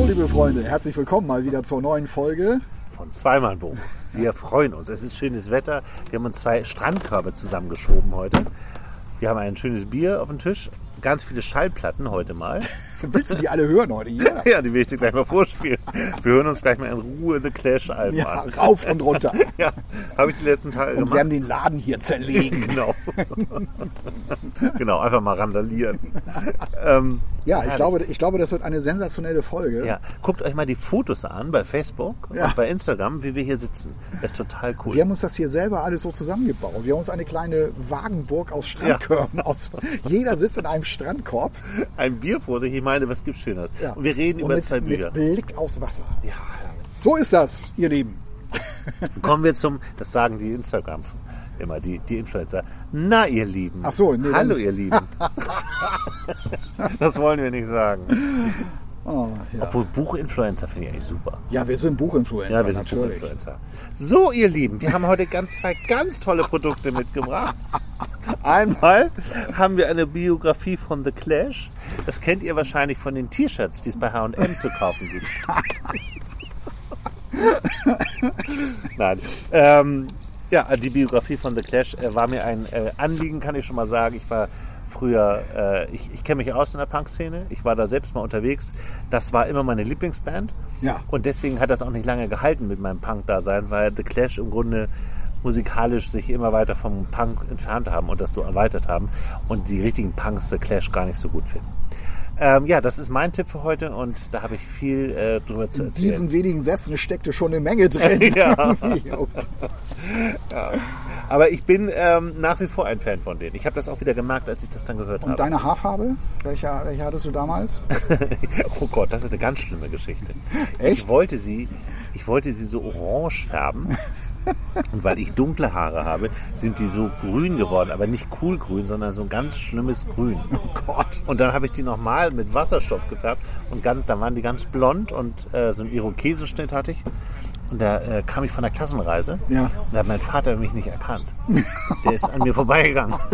So, liebe Freunde, herzlich willkommen mal wieder zur neuen Folge. Von Zweimal Buch. Wir freuen uns. Es ist schönes Wetter. Wir haben uns zwei Strandkörbe zusammengeschoben heute. Wir haben ein schönes Bier auf dem Tisch, ganz viele Schallplatten heute mal. Willst du die alle hören heute hier? Ja, die will ich dir gleich mal vorspielen. Wir hören uns gleich mal in Ruhe The Clash Alben Ja, an. rauf und runter. Ja, habe ich die letzten Tage Und gemacht. werden den Laden hier zerlegen. Genau. genau, einfach mal randalieren. Ähm, Ja, ich glaube, ich glaube, das wird eine sensationelle Folge. Ja, guckt euch mal die Fotos an bei Facebook Ja. und bei Instagram, wie wir hier sitzen. Das ist total cool. Wir haben uns das hier selber alles so zusammengebaut. Wir haben uns eine kleine Wagenburg aus Strandkörben aus. Jeder sitzt in einem Strandkorb. Ein Bier vor sich, ich meine, was gibt's Schöneres? Ja. Und wir reden Und über mit, zwei Bücher. Mit Blick aufs Wasser. Ja, So ist das, ihr Lieben. kommen wir zum, das sagen die Instagram immer, die, die Influencer. Na, ihr Lieben. Ach so, nee, Hallo, dann- ihr Lieben. das wollen wir nicht sagen. Oh, ja. Obwohl Buchinfluencer finde ich eigentlich super. ja, wir sind Buchinfluencer, Ja, wir sind natürlich. Buchinfluencer. So, ihr Lieben, wir haben heute ganz zwei ganz tolle Produkte mitgebracht. Einmal haben wir eine Biografie von The Clash. Das kennt ihr wahrscheinlich von den T-Shirts, die es bei H&M zu kaufen gibt. Nein. Ähm, ja, die Biografie von The Clash äh, war mir ein äh, Anliegen, kann ich schon mal sagen. Ich war früher, äh, ich, ich kenne mich aus in der Punk-Szene. Ich war da selbst mal unterwegs. Das war immer meine Lieblingsband. Ja. Und deswegen hat das auch nicht lange gehalten mit meinem Punk-Dasein, weil The Clash im Grunde musikalisch sich immer weiter vom Punk entfernt haben und das so erweitert haben und die richtigen Punks The Clash gar nicht so gut finden. Ähm, ja, das ist mein Tipp für heute und da habe ich viel äh, drüber zu In erzählen. diesen wenigen Sätzen steckte schon eine Menge drin. Ja. okay. Aber ich bin ähm, nach wie vor ein Fan von denen. Ich habe das auch wieder gemerkt, als ich das dann gehört Und habe. deine Haarfarbe? Welche, welche hattest du damals? oh Gott, das ist eine ganz schlimme Geschichte. Echt? Ich wollte sie, ich wollte sie so orange färben. Und weil ich dunkle Haare habe, sind die so grün geworden, aber nicht cool grün, sondern so ein ganz schlimmes Grün. Oh Gott. Und dann habe ich die nochmal mit Wasserstoff gefärbt und ganz, dann waren die ganz blond und äh, so einen Irokesenschnitt hatte ich. Und da äh, kam ich von der Klassenreise Ja. und da hat mein Vater mich nicht erkannt. Der ist an mir vorbeigegangen.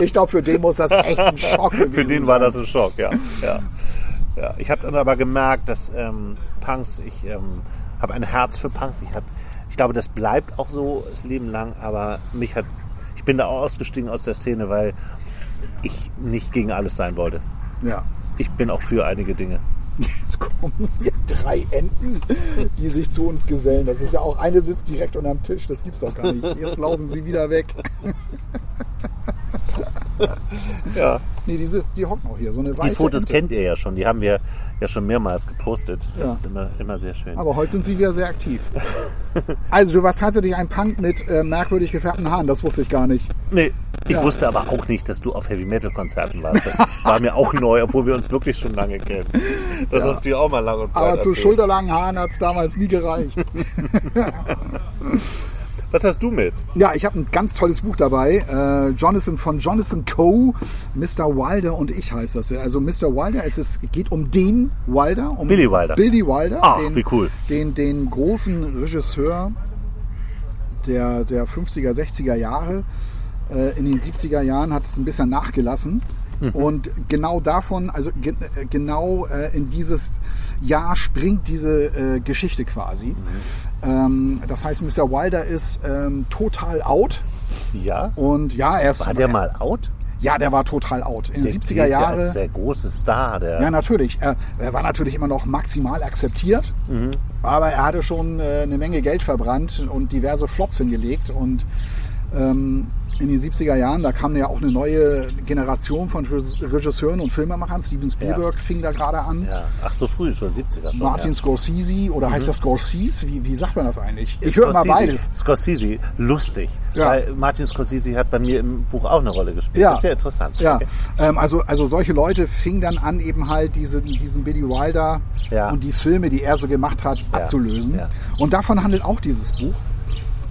Ich glaube, für den muss das echt ein Schock gewesen Für den war das ein Schock, ja. ja. ja. Ich habe dann aber gemerkt, dass ähm, Punks, ich ähm, habe ein Herz für Punks. Ich, hab, ich glaube, das bleibt auch so das Leben lang, aber mich hat, ich bin da auch ausgestiegen aus der Szene, weil ich nicht gegen alles sein wollte. Ja. Ich bin auch für einige Dinge. Jetzt kommen hier drei Enten, die sich zu uns gesellen. Das ist ja auch, eine sitzt direkt unterm Tisch. Das gibt's doch gar nicht. Jetzt laufen sie wieder weg. Ja. Nee, die sitzt, die hocken auch hier. So eine weiße Die Fotos Ente. kennt ihr ja schon, die haben wir ja schon mehrmals gepostet. Das Ja. ist immer, immer sehr schön. Aber heute sind sie wieder sehr aktiv. Also, du warst tatsächlich ein Punk mit äh, merkwürdig gefärbten Haaren. Das wusste ich gar nicht. Nee, ich Ja. wusste aber auch nicht, dass du auf Heavy Metal Konzerten warst. Das war mir auch neu, obwohl wir uns wirklich schon lange kennen. Das hast du ja auch mal lang und breit Aber zu erzählt. schulterlangen Haaren hat's damals nie gereicht. Was hast du mit? Ja, ich habe ein ganz tolles Buch dabei. Äh, Jonathan von Jonathan Coe, Mr. Wilder und ich heißt das. Also Mr. Wilder, es ist, geht um den Wilder, um Billy Wilder. Billy Wilder, Ach, den, wie cool. den, den großen Regisseur der, der 50er, 60er Jahre. Äh, in den 70er Jahren hat es ein bisschen nachgelassen. Mhm. Und genau davon, also ge äh, genau äh, in dieses Jahr springt diese äh, Geschichte quasi. Mhm. Ähm, das heißt, Mr. Wilder ist ähm, total out. Ja? Und ja, er ist. War der mal out? Ja, der war total out. In den 70er gilt ja Jahren. der große Star. Der, Ja, natürlich. Er, er war natürlich immer noch maximal akzeptiert, Mhm. aber er hatte schon äh, eine Menge Geld verbrannt und diverse Flops hingelegt und ähm, in den 70er Jahren, da kam ja auch eine neue Generation von Regisseuren und Filmemachern. Steven Spielberg Ja. fing da gerade an. Ja. Ach, so früh schon, 70er schon. Martin ja. Scorsese oder heißt das Scorsese? Wie, wie sagt man das eigentlich? Ich höre immer Scorsese- beides. Scorsese, lustig. Ja. Weil Martin Scorsese hat bei mir im Buch auch eine Rolle gespielt. Ja. Das ist sehr interessant. Ja, Okay. ähm, also, also solche Leute fingen dann an, eben halt diese, diesen Billy Wilder Ja. und die Filme, die er so gemacht hat, Ja. abzulösen. Ja. Und davon handelt auch dieses Buch.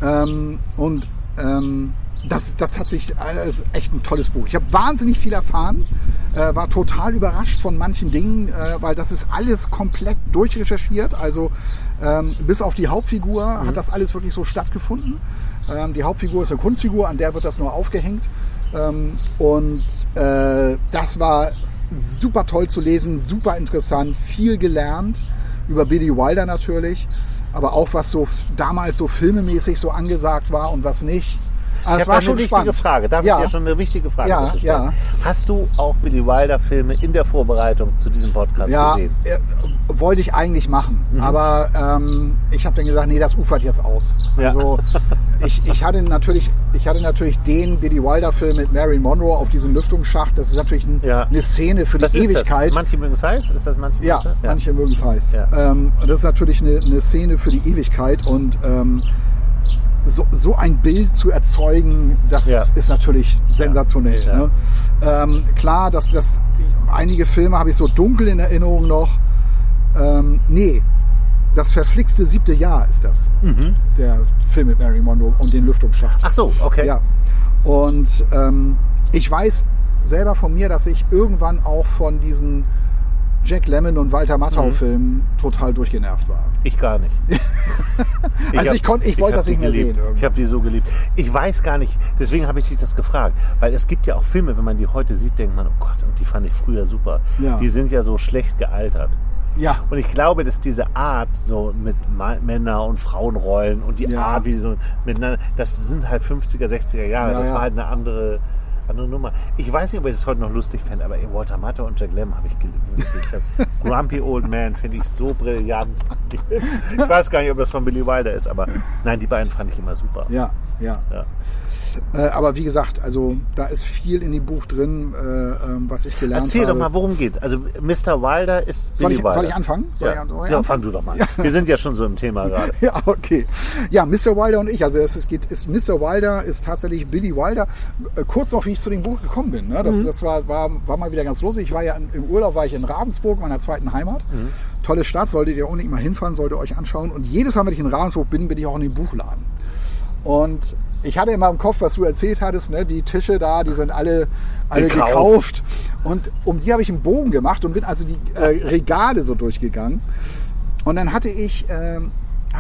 Ähm, und ähm, das, das hat sich, äh, das ist echt ein tolles Buch. Ich habe wahnsinnig viel erfahren, äh, war total überrascht von manchen Dingen, äh, weil das ist alles komplett durchrecherchiert. Also ähm, bis auf die Hauptfigur Mhm. hat das alles wirklich so stattgefunden. Ähm, die Hauptfigur ist eine Kunstfigur, an der wird das nur aufgehängt. Ähm, und äh, das war super toll zu lesen, super interessant, viel gelernt über Billy Wilder natürlich, aber auch was so damals so filmemäßig so angesagt war und was nicht. Aber Ich es habe war eine schon wichtige spannend. Frage. Darf ja. ich dir schon eine wichtige Frage Ja, dazu stellen? ja. Hast du auch Billy Wilder Filme in der Vorbereitung zu diesem Podcast Ja, gesehen? äh, wollte ich eigentlich machen, Mhm. aber ähm, ich habe dann gesagt, nee, das ufert jetzt aus. Also ich, ich hatte natürlich, ich hatte natürlich den Billy Wilder Film mit Marilyn Monroe auf diesem Lüftungsschacht. Das ist natürlich ein, eine Szene für die Was ist Ewigkeit. das? Manche mögen es heiß? Ist das manche Ja, manche mögen es heiß. Ähm, das ist natürlich eine, eine Szene für die Ewigkeit und ähm, so, so ein Bild zu erzeugen, das Ja. ist natürlich sensationell. Ja. Ne? Ähm, klar, dass das einige Filme habe ich so dunkel in Erinnerung noch. Ähm, nee, das verflixte siebte Jahr ist das. Der Film mit Mary Monroe und den Lüftungsschacht. Ach so, okay. Ja. Und ähm, ich weiß selber von mir, dass ich irgendwann auch von diesen Jack Lemmon und Walter Mhm. Matthau Filmen total durchgenervt war. Ich gar nicht. Also hab- ich konnt- ich wollte das nicht mehr geliebt. sehen irgendwie. Ich habe die so geliebt. Ich weiß gar nicht, deswegen habe ich dich das gefragt. Weil es gibt ja auch Filme, wenn man die heute sieht, denkt man, oh Gott, und die fand ich früher super. Ja. Die sind ja so schlecht gealtert. Ja. Und ich glaube, dass diese Art, so mit Männer- und Frauenrollen und die Ja. Art, wie die so miteinander, das sind halt 50er, 60er Jahre. Ja, das war halt eine andere, andere Nummer. Ich weiß nicht, ob ich es heute noch lustig fände, aber Walter Matthau und Jack Lemmon habe ich geliebt. Grumpy Old Man finde ich so brillant. Ich weiß gar nicht, ob das von Billy Wilder ist, aber nein, die beiden fand ich immer super. Ja, ja. Ja. Äh, aber wie gesagt, also da ist viel in dem Buch drin, äh, ähm, was ich gelernt Erzähl habe. doch mal, worum geht's? Also Mr. Wilder ist Soll Billy ich- Wilder. soll ich anfangen? Soll ja, ich- ich ja anfangen? fang du doch mal. an. Wir sind ja schon so im Thema gerade. Ja, okay. Ja, Mr. Wilder und ich. Also es ist, geht, ist Mr. Wilder ist tatsächlich Billy Wilder. Äh, kurz noch, wie ich zu dem Buch gekommen bin. Ne? Das, Mhm. das war, war, war mal wieder ganz lustig. Ich war ja in, im Urlaub, war ich in Ravensburg, meiner zweiten Heimat. Mhm. Tolle Stadt, solltet ihr unbedingt mal hinfahren, solltet ihr euch anschauen. Und jedes Mal, wenn ich in Ravensburg bin, bin ich auch in den Buchladen. Und ich hatte immer im Kopf, was du erzählt hattest, ne? die Tische da, die sind alle, alle Gekauft. gekauft. Und um die habe ich einen Bogen gemacht und bin also die äh, Regale so durchgegangen. Und dann hatte ich, ähm,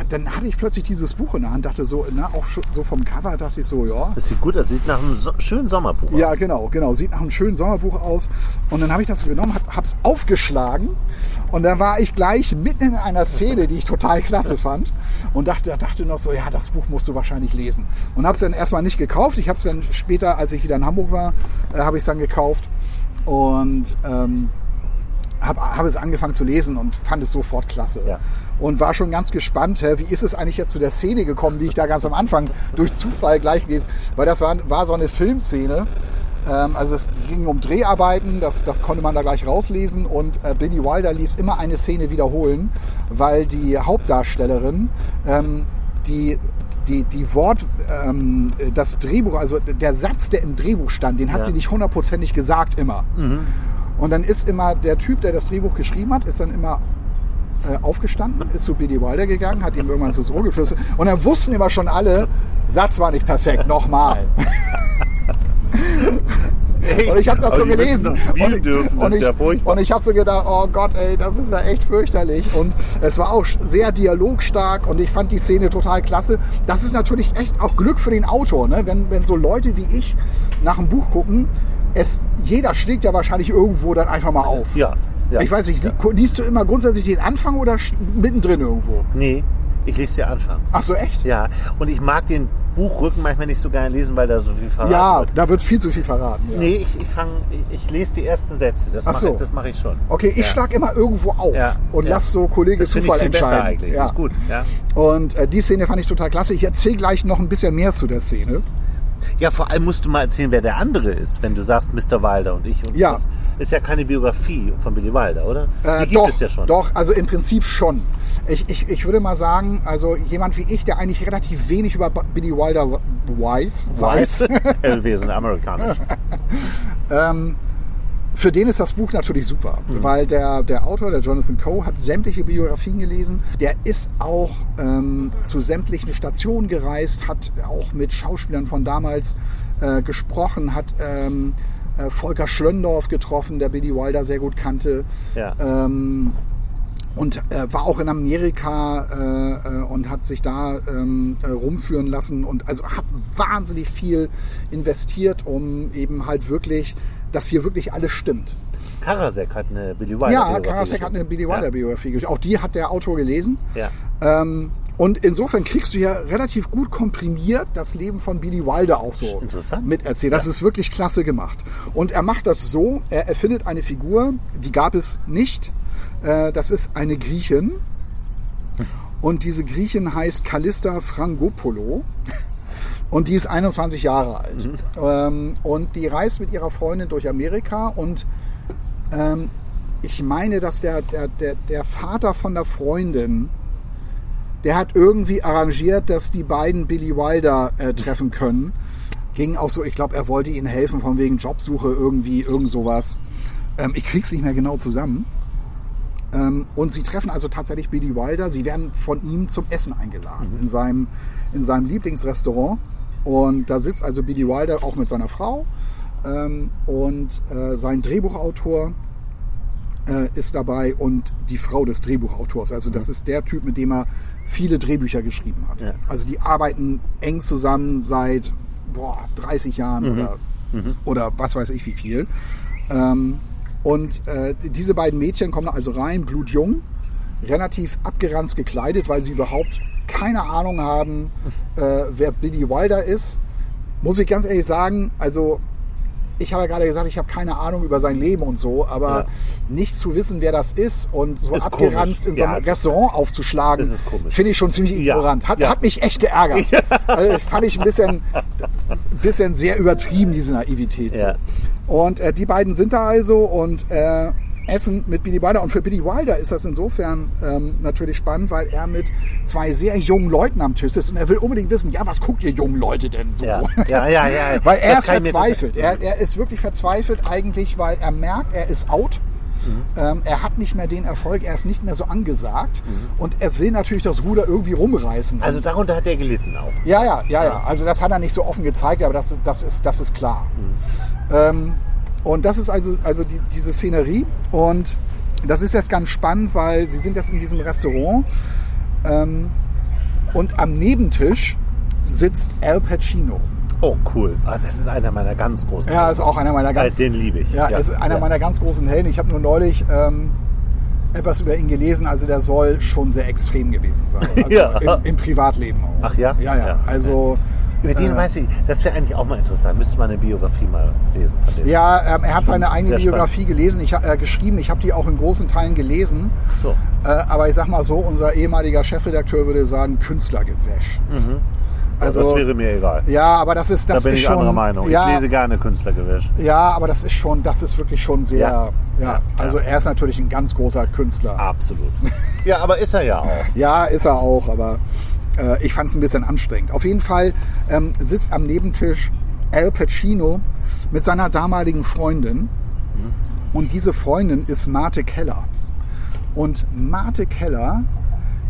dann hatte ich plötzlich dieses Buch in der Hand, dachte so, na, auch so vom Cover dachte ich so, ja. Das sieht gut aus. Sieht nach einem so schönen Sommerbuch aus. Ja, genau, genau. Sieht nach einem schönen Sommerbuch aus. Und dann habe ich das genommen, hab, hab's aufgeschlagen und dann war ich gleich mitten in einer Szene, die ich total klasse fand und dachte, dachte noch so, ja, das Buch musst du wahrscheinlich lesen. Und habe es dann erstmal nicht gekauft. Ich habe es dann später, als ich wieder in Hamburg war, äh, habe ich es dann gekauft und ähm, habe hab es angefangen zu lesen und fand es sofort klasse. Ja. Und war schon ganz gespannt, hä, wie ist es eigentlich jetzt zu der Szene gekommen, die ich da ganz am Anfang durch Zufall gleich gelesen Weil das war, war so eine Filmszene. Ähm, also es ging um Dreharbeiten, das, das konnte man da gleich rauslesen. Und äh, Billy Wilder ließ immer eine Szene wiederholen, weil die Hauptdarstellerin ähm, die die, die Wort, ähm, das Drehbuch, also der Satz, der im Drehbuch stand, den hat Ja. sie nicht hundertprozentig gesagt immer. Und dann ist immer der Typ, der das Drehbuch geschrieben hat, ist dann immer äh, aufgestanden, ist zu Billy Wilder gegangen, hat ihm irgendwann ins Ohr geflüstert. Und dann wussten immer schon alle, Satz war nicht perfekt, nochmal. Und ich habe das so gelesen. und, dürfen, und ich, ja und ich habe so gedacht, oh Gott, ey, das ist ja echt fürchterlich. Und es war auch sehr dialogstark und ich fand die Szene total klasse. Das ist natürlich echt auch Glück für den Autor, ne? wenn, wenn so Leute wie ich nach einem Buch gucken. Es, jeder schlägt ja wahrscheinlich irgendwo dann einfach mal auf. Ja. Ja. Ich weiß nicht, li- liest du immer grundsätzlich den Anfang oder mittendrin irgendwo? Nee, ich lese dir Anfang. Ach so, echt? Ja, und ich mag den Buchrücken manchmal nicht so gerne lesen, weil da so viel verraten Ja, wird. da wird viel zu viel verraten. Ja. Nee, ich, ich, fang, ich, ich lese die ersten Sätze. Das Ach mache so. ich, das mach ich schon. Okay, ich ja. schlag immer irgendwo auf Ja, und ja. lass so Kollege das finde ich Zufall viel besser entscheiden. eigentlich. Ja. Das ist gut. Ja. Und äh, die Szene fand ich total klasse. Ich erzähle gleich noch ein bisschen mehr zu der Szene. Ja, vor allem musst du mal erzählen, wer der andere ist, wenn du sagst Mr. Wilder und ich. Und Ja. Das ist ja keine Biografie von Billy Wilder, oder? Die Äh, gibt doch, es ja schon. doch, also im Prinzip schon. Ich, ich, ich würde mal sagen, also jemand wie ich, der eigentlich relativ wenig über Billy Wilder weiß, weiß. Äh, Wir sind amerikanisch. für den ist das Buch natürlich super, Mhm. weil der, der Autor, der Jonathan Coe, hat sämtliche Biografien gelesen. Der ist auch ähm, zu sämtlichen Stationen gereist, hat auch mit Schauspielern von damals äh, gesprochen, hat ähm, äh, Volker Schlöndorff getroffen, der Billy Wilder sehr gut kannte. Ja. Ähm, und äh, war auch in Amerika äh, äh, und hat sich da ähm, äh, rumführen lassen und also hat wahnsinnig viel investiert, um eben halt wirklich, dass hier wirklich alles stimmt. Karasek hat eine Billy Wilder Ja, Biografie Karasek hat eine. Billy Wilder Biografie geschrieben. Auch die hat der Autor gelesen. Ja. Ähm, und insofern kriegst du ja relativ gut komprimiert das Leben von Billy Wilder auch so miterzählt. Das Ja. ist wirklich klasse gemacht. Und er macht das so, er erfindet eine Figur, die gab es nicht. Äh, das ist eine Griechin. Und diese Griechin heißt Callista Frangopoulou. Und die ist 21 Jahre alt. Ähm, und die reist mit ihrer Freundin durch Amerika und ähm, ich meine, dass der, der, der, der Vater von der Freundin, der hat irgendwie arrangiert, dass die beiden Billy Wilder äh, treffen können. Ging auch so, ich glaube, er wollte ihnen helfen von wegen Jobsuche irgendwie, irgend sowas. Ähm, ich krieg's nicht mehr genau zusammen. Ähm, und sie treffen also tatsächlich Billy Wilder. Sie werden von ihm zum Essen eingeladen in, seinem, in seinem Lieblingsrestaurant. Und da sitzt also Billy Wilder auch mit seiner Frau. Ähm, und äh, sein Drehbuchautor äh, ist dabei und die Frau des Drehbuchautors. Also das ist der Typ, mit dem er viele Drehbücher geschrieben hat. Ja. Also die arbeiten eng zusammen seit boah, 30 Jahren oder, oder was weiß ich wie viel. Ähm, und äh, diese beiden Mädchen kommen also rein, blutjung, relativ abgeranzt gekleidet, weil sie überhaupt keine Ahnung haben, äh, wer Billy Wilder ist. Muss ich ganz ehrlich sagen, also ich habe ja gerade gesagt, ich habe keine Ahnung über sein Leben und so, aber Ja. nicht zu wissen, wer das ist und so Ist abgeranzt komisch. in so einem Restaurant aufzuschlagen, finde ich schon ziemlich ignorant. Hat, hat mich echt geärgert. Also, fand ich ein bisschen, ein bisschen sehr übertrieben, diese Naivität. So. Und äh, die beiden sind da also und äh, essen mit Billy Wilder. Und für Billy Wilder ist das insofern ähm, natürlich spannend, weil er mit zwei sehr jungen Leuten am Tisch ist und er will unbedingt wissen, ja, was guckt ihr jungen Leute denn so? Ja, ja, ja. ja. Weil er Das ist verzweifelt. Er, er ist wirklich verzweifelt eigentlich, weil er merkt, er ist out. Mhm. Ähm, er hat nicht mehr den Erfolg, er ist nicht mehr so angesagt Mhm. und er will natürlich das Ruder irgendwie rumreißen. Also darunter hat er gelitten auch. ja, ja, ja, ja. Also das hat er nicht so offen gezeigt, aber das, das, ist, das ist klar. Ähm, und das ist also, also die, diese Szenerie und das ist jetzt ganz spannend, weil sie sind jetzt in diesem Restaurant ähm, und am Nebentisch sitzt Al Pacino. Oh, cool. Ah, das ist einer meiner ganz großen. Ja, ist auch einer meiner ganz, Also, den liebe ich. Ja, ist einer ja. meiner ganz großen Helden. Ich habe nur neulich ähm, etwas über ihn gelesen. Also der soll schon sehr extrem gewesen sein. Also Ja. im, im Privatleben auch. Ach ja? Ja, ja. Ja. Also Über den äh, weiß ich, das wäre eigentlich auch mal interessant. Müsste man eine Biografie mal lesen von dem. ja, ähm, er hat seine eigene Biografie gelesen, ich, äh, geschrieben. Ich habe die auch in großen Teilen gelesen. So. Äh, aber ich sag mal so, unser ehemaliger Chefredakteur würde sagen, Künstlergewäsch. Also, das wäre mir egal. ja, aber das ist das da bin ist ich schon, anderer Meinung. Ja, Ich lese gerne Künstlergewäsch. ja, aber das ist schon, das ist wirklich schon sehr. Ja, Ja. also er ist natürlich ein ganz großer Künstler. Absolut. ja, aber ist er ja auch. Ja, ist er auch, aber äh, ich fand es ein bisschen anstrengend. Auf jeden Fall ähm, sitzt am Nebentisch Al Pacino mit seiner damaligen Freundin. Und diese Freundin ist Marte Keller. Und Marte Keller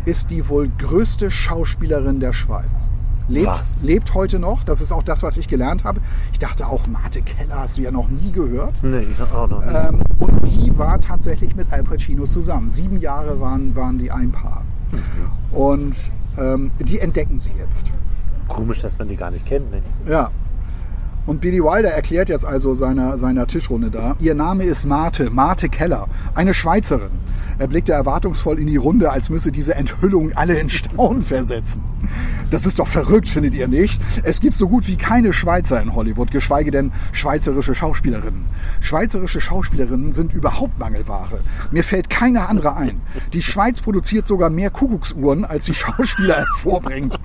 ist die wohl größte Schauspielerin der Schweiz. Lebt, Was? lebt heute noch. Das ist auch das, was ich gelernt habe. Ich dachte auch, Marte Keller hast du ja noch nie gehört. Nee, ich auch noch nicht. Ähm, und die war tatsächlich mit Al Pacino zusammen. Sieben Jahre waren, waren die ein Paar. Und ähm, die entdecken sie jetzt. Komisch, dass man die gar nicht kennt. Ne? Ja. Und Billy Wilder erklärt jetzt also seiner, seiner Tischrunde da, ihr Name ist Marte, Marte Keller, eine Schweizerin. Er blickte erwartungsvoll in die Runde, als müsse diese Enthüllung alle in Staunen versetzen. Das ist doch verrückt, findet ihr nicht? Es gibt so gut wie keine Schweizer in Hollywood, geschweige denn schweizerische Schauspielerinnen. Schweizerische Schauspielerinnen sind überhaupt Mangelware. Mir fällt keine andere ein. Die Schweiz produziert sogar mehr Kuckucksuhren, als die Schauspieler hervorbringt.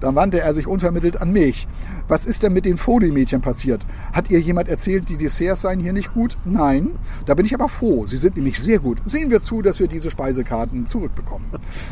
Dann wandte er sich unvermittelt an mich. Was ist denn mit den Fodelmädchen passiert? Hat ihr jemand erzählt, die Desserts seien hier nicht gut? Nein. Da bin ich aber froh. Sie sind nämlich sehr gut. Sehen wir zu, dass wir diese Speisekarten zurückbekommen.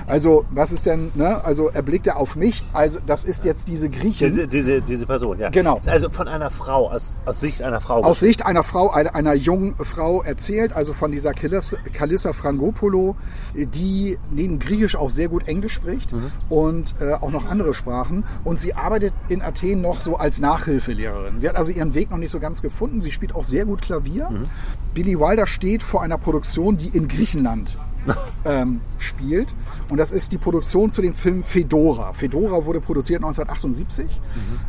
Also, was ist denn, ne? Also, er blickte auf mich. Also, das ist jetzt diese Griechin. Diese, diese, diese Person, ja. Genau. Also von einer Frau, aus, aus Sicht einer Frau. aus Sicht einer Frau, einer, einer jungen Frau erzählt, also von dieser Kalis- Kalissa Frangopoulou, die neben Griechisch auch sehr gut Englisch spricht und äh, auch noch andere Sprachen. Und sie arbeitet in Athen noch so als Nachhilfelehrerin. Sie hat also ihren Weg noch nicht so ganz gefunden. Sie spielt auch sehr gut Klavier. Billy Wilder steht vor einer Produktion, die in Griechenland ähm, spielt. Und das ist die Produktion zu dem Film Fedora. Fedora wurde produziert 1978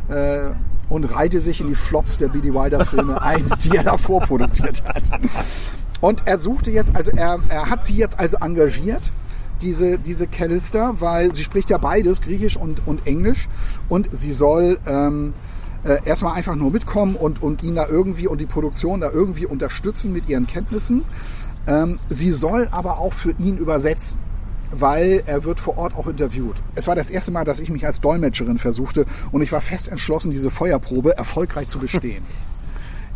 äh, und reihte sich in die Flops der Billy Wilder Filme ein, die er davor produziert hat. Und er suchte jetzt, also er, er hat sie jetzt also engagiert, diese, diese Callister, weil sie spricht ja beides, Griechisch und, und Englisch. Und sie soll ähm, äh, erstmal einfach nur mitkommen und, und ihn da irgendwie und die Produktion da irgendwie unterstützen mit ihren Kenntnissen. Ähm, sie soll aber auch für ihn übersetzen weil er wird vor Ort auch interviewt. Es war das erste Mal, dass ich mich als Dolmetscherin versuchte und ich war fest entschlossen, diese Feuerprobe erfolgreich zu bestehen.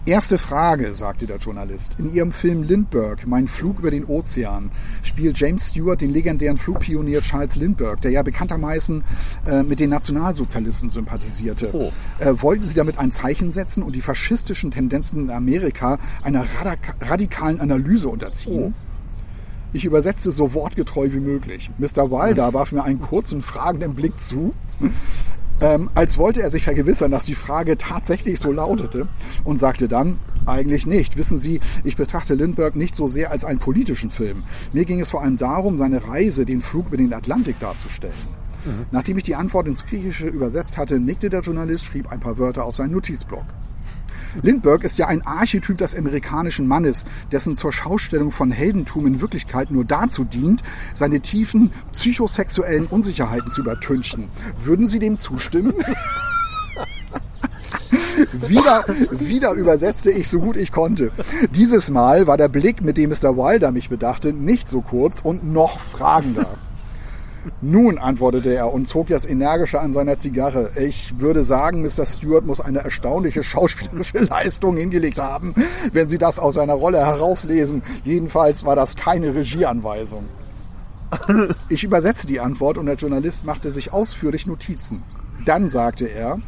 Erste Frage, sagte der Journalist. In Ihrem Film Lindbergh, Mein Flug über den Ozean, spielt James Stewart den legendären Flugpionier Charles Lindbergh, der ja bekanntermaßen äh, mit den Nationalsozialisten sympathisierte. Oh. Äh, wollten Sie damit ein Zeichen setzen und die faschistischen Tendenzen in Amerika einer radak- radikalen Analyse unterziehen? Ich übersetzte so wortgetreu wie möglich. Mr. Wilder warf mir einen kurzen, fragenden Blick zu, ähm, als wollte er sich vergewissern, dass die Frage tatsächlich so lautete und sagte dann, eigentlich nicht. Wissen Sie, ich betrachte Lindbergh nicht so sehr als einen politischen Film. Mir ging es vor allem darum, seine Reise, den Flug über den Atlantik darzustellen. Nachdem ich die Antwort ins Griechische übersetzt hatte, nickte der Journalist, schrieb ein paar Wörter auf seinen Notizblock. Lindbergh ist ja ein Archetyp des amerikanischen Mannes, dessen zur Schaustellung von Heldentum in Wirklichkeit nur dazu dient, seine tiefen psychosexuellen Unsicherheiten zu übertünchen. Würden Sie dem zustimmen? wieder, wieder übersetzte ich so gut ich konnte. Dieses Mal war der Blick, mit dem Mr. Wilder mich bedachte, nicht so kurz und noch fragender. Nun, antwortete er und zog jetzt energischer an seiner Zigarre. Ich würde sagen, Mr. Stewart muss eine erstaunliche schauspielerische Leistung hingelegt haben, wenn Sie das aus seiner Rolle herauslesen. Jedenfalls war das keine Regieanweisung. Ich übersetzte die Antwort und der Journalist machte sich ausführlich Notizen. Dann sagte er,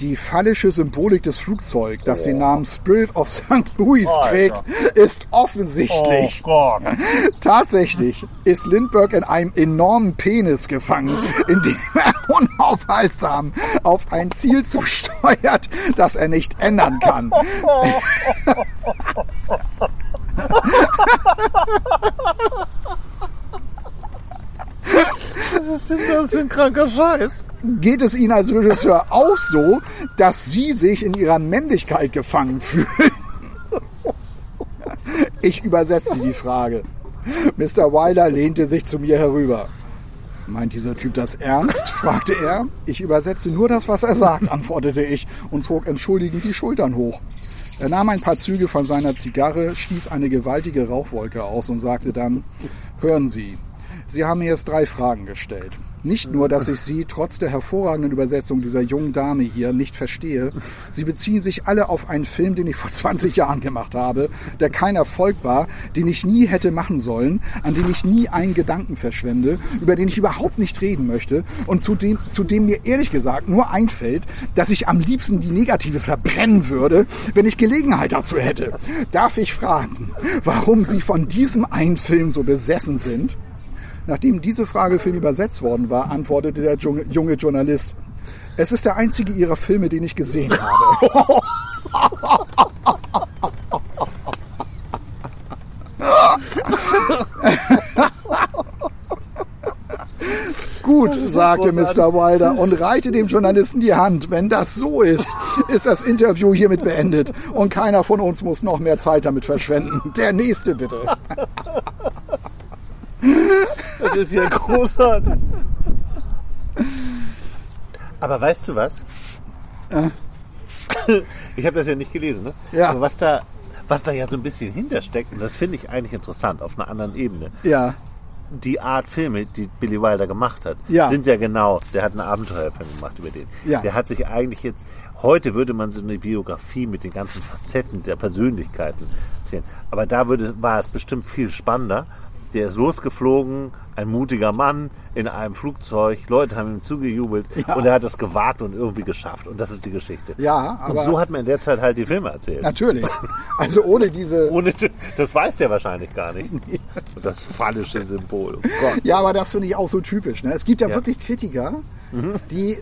die phallische Symbolik des Flugzeugs, das den Namen Spirit of St. Louis Alter. trägt, ist offensichtlich. Gott. Tatsächlich ist Lindbergh in einem enormen Penis gefangen, in dem er unaufhaltsam auf ein Ziel zusteuert, das er nicht ändern kann. Was ist denn das für ein kranker Scheiß? Geht es Ihnen als Regisseur auch so, dass Sie sich in Ihrer Männlichkeit gefangen fühlen? Ich übersetze die Frage. Mr. Wilder lehnte sich zu mir herüber. Meint dieser Typ das ernst? fragte er. Ich übersetze nur das, was er sagt, antwortete ich und zog entschuldigend die Schultern hoch. Er nahm ein paar Züge von seiner Zigarre, stieß eine gewaltige Rauchwolke aus und sagte dann, hören Sie, Sie haben mir jetzt drei Fragen gestellt. Nicht nur, dass ich Sie trotz der hervorragenden Übersetzung dieser jungen Dame hier nicht verstehe, Sie beziehen sich alle auf einen Film, den ich vor 20 Jahren gemacht habe, der kein Erfolg war, den ich nie hätte machen sollen, an dem ich nie einen Gedanken verschwende, über den ich überhaupt nicht reden möchte und zu dem, zu dem mir ehrlich gesagt nur einfällt, dass ich am liebsten die Negative verbrennen würde, wenn ich Gelegenheit dazu hätte. Darf ich fragen, warum Sie von diesem einen Film so besessen sind? Nachdem diese Frage für ihn übersetzt worden war, antwortete der junge, junge Journalist, es ist der einzige ihrer Filme, den ich gesehen habe. Gut, sagte Mr. Wilder und reichte dem Journalisten die Hand. Wenn das so ist, ist das Interview hiermit beendet und keiner von uns muss noch mehr Zeit damit verschwenden. Der nächste bitte. Das ist ja großartig. Aber weißt du was? Ich habe das ja nicht gelesen, ne? Ja. Aber was da, was da ja so ein bisschen hintersteckt, und das finde ich eigentlich interessant auf einer anderen Ebene. Ja, Die Art Filme, die Billy Wilder gemacht hat, Ja. sind ja genau, der hat einen Abenteuerfilm gemacht über den. Ja. Der hat sich eigentlich jetzt, heute würde man so eine Biografie mit den ganzen Facetten der Persönlichkeiten erzählen. Aber da würde, war es bestimmt viel spannender. Der ist losgeflogen, ein mutiger Mann in einem Flugzeug, Leute haben ihm zugejubelt Ja. und er hat es gewagt und irgendwie geschafft. Und das ist die Geschichte. Ja, und aber- so hat man in der Zeit halt die Filme erzählt. natürlich. Also ohne diese. Ohne, das weiß der wahrscheinlich gar nicht. Und das phallische Symbol. Oh. Ja, aber das finde ich auch so typisch. Ne? Es gibt ja, Ja. wirklich Kritiker, die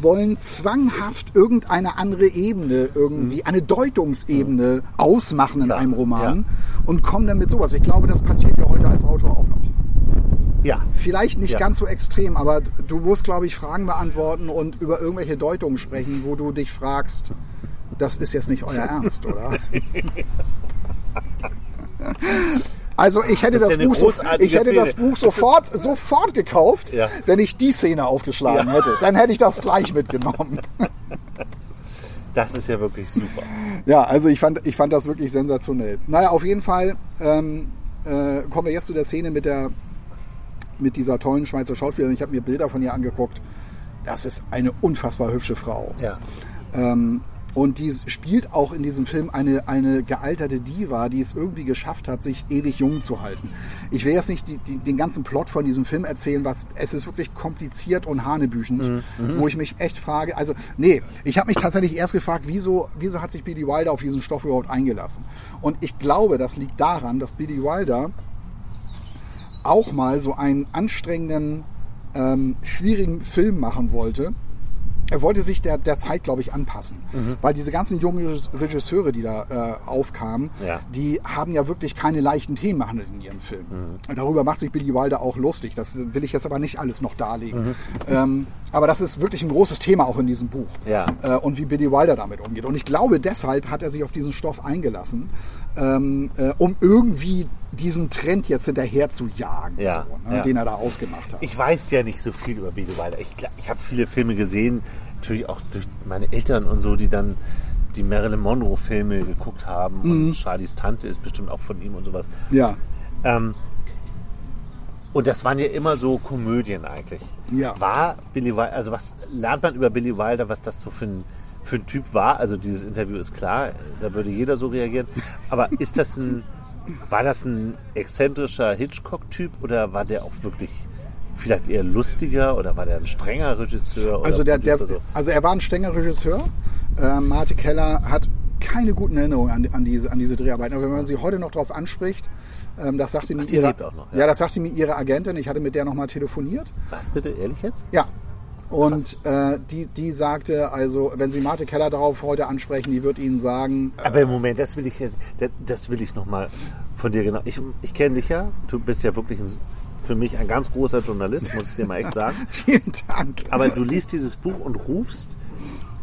wollen zwanghaft irgendeine andere Ebene, irgendwie eine Deutungsebene ausmachen in Klar, einem Roman ja. und kommen dann mit sowas. Ich glaube, das passiert ja heute als Autor auch noch. Ja, Vielleicht nicht Ja. ganz so extrem, aber du musst, glaube ich, Fragen beantworten und über irgendwelche Deutungen sprechen, wo du dich fragst, das ist jetzt nicht euer Ernst, oder? Also ich hätte Das das, ja Buch, so, ich hätte das. Buch sofort, sofort gekauft, Ja. wenn ich die Szene aufgeschlagen Ja. hätte. Dann hätte ich das gleich mitgenommen. das ist ja wirklich super. Ja, also ich fand, ich fand das wirklich sensationell. Naja, auf jeden Fall ähm, äh, kommen wir jetzt zu der Szene mit der mit dieser tollen Schweizer Schauspielerin. Ich habe mir Bilder von ihr angeguckt. Das ist eine unfassbar hübsche Frau. Ja. Ähm, und die spielt auch in diesem Film eine, eine gealterte Diva, die es irgendwie geschafft hat, sich ewig jung zu halten. Ich will jetzt nicht die, die, den ganzen Plot von diesem Film erzählen, was es ist wirklich kompliziert und hanebüchend, wo ich mich echt frage, also nee, ich habe mich tatsächlich erst gefragt, wieso, wieso hat sich Billy Wilder auf diesen Stoff überhaupt eingelassen? Und ich glaube, das liegt daran, dass Billy Wilder auch mal so einen anstrengenden, ähm, schwierigen Film machen wollte. Er wollte sich der, der Zeit, glaube ich, anpassen. Weil diese ganzen jungen Regisseure, die da äh, aufkamen, Ja. die haben ja wirklich keine leichten Themen behandelt in ihren Filmen. Darüber macht sich Billy Wilder auch lustig. Das will ich jetzt aber nicht alles noch darlegen. Ähm, aber das ist wirklich ein großes Thema auch in diesem Buch. Ja. Äh, und wie Billy Wilder damit umgeht. Und ich glaube, deshalb hat er sich auf diesen Stoff eingelassen, ähm, äh, um irgendwie diesen Trend jetzt hinterher zu jagen, Ja, so, ne, ja. den er da ausgemacht hat. Ich weiß ja nicht so viel über Billy Wilder. Ich, ich habe viele Filme gesehen, natürlich auch durch meine Eltern und so, die dann die Marilyn Monroe-Filme geguckt haben. Mhm. Und Charlies Tante ist bestimmt auch von ihm und sowas. ja, Ähm, und das waren ja immer so Komödien eigentlich. Ja. War Billy Wilder, also was lernt man über Billy Wilder, was das so für ein, für ein Typ war? Also dieses Interview ist klar, da würde jeder so reagieren. Aber ist das ein, war das ein exzentrischer Hitchcock-Typ oder war der auch wirklich vielleicht eher lustiger oder war der ein strenger Regisseur? Oder also, der, der, so? also er war ein strenger Regisseur. Ähm, Marte Keller hat keine guten Erinnerungen an, an, diese, an diese Dreharbeiten. Aber wenn man sie heute noch darauf anspricht, ähm, das sagte mir die ihre, noch, ja. ja. das sagte mir ihre Agentin. Ich hatte mit der nochmal telefoniert. Was bitte, ehrlich jetzt? Ja. Und äh, die, die sagte, also wenn Sie Marte Keller darauf heute ansprechen, die wird Ihnen sagen, Aber im Moment, das will ich jetzt, das- das will ich nochmal von dir genau. Ich, ich kenne dich ja, du bist ja wirklich ein, für mich ein ganz großer Journalist, muss ich dir mal echt sagen. vielen Dank. Aber du liest dieses Buch und rufst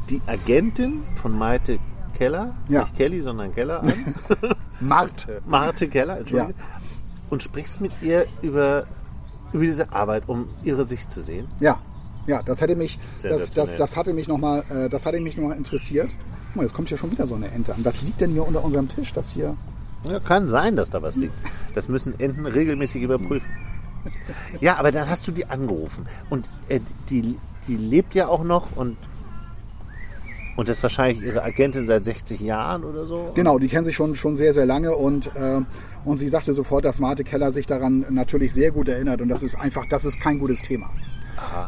die Agentin von Maite Keller, Ja. nicht Kelly, sondern Keller an, Marte. Marte Keller, Entschuldige, und sprichst mit ihr über, über diese Arbeit, um ihre Sicht zu sehen. Ja, ja, das hätte mich, das, das, das hatte mich nochmal, äh, das hatte mich noch mal interessiert. Guck mal, jetzt kommt hier schon wieder so eine Ente an. Was liegt denn hier unter unserem Tisch? Das hier. Ja, kann sein, dass da was liegt. Das müssen Enten regelmäßig überprüfen. Ja, aber dann hast du die angerufen. Und äh, die, die lebt ja auch noch und, und das ist wahrscheinlich ihre Agentin seit 60 Jahren oder so. Genau, die kennen sich schon, schon sehr, sehr lange und, äh, und sie sagte sofort, dass Marte Keller sich daran natürlich sehr gut erinnert und das ist einfach, das ist kein gutes Thema.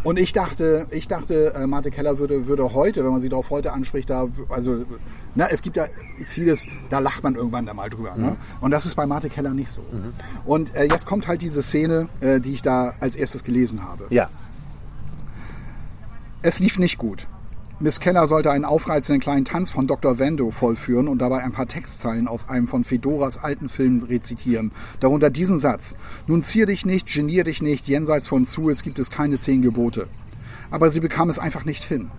Und ich dachte, ich dachte, äh, Marte Keller würde, würde heute, wenn man sie darauf heute anspricht, da, also, na, es gibt ja vieles, da lacht man irgendwann da mal drüber. Ne? Und das ist bei Marte Keller nicht so. Und äh, jetzt kommt halt diese Szene, äh, die ich da als erstes gelesen habe. Ja, Es lief nicht gut. Miss Keller sollte einen aufreizenden kleinen Tanz von Dr. Vando vollführen und dabei ein paar Textzeilen aus einem von Fedoras alten Film rezitieren. Darunter diesen Satz. Nun zier dich nicht, genier dich nicht, jenseits von Suez gibt es keine zehn Gebote. Aber sie bekam es einfach nicht hin.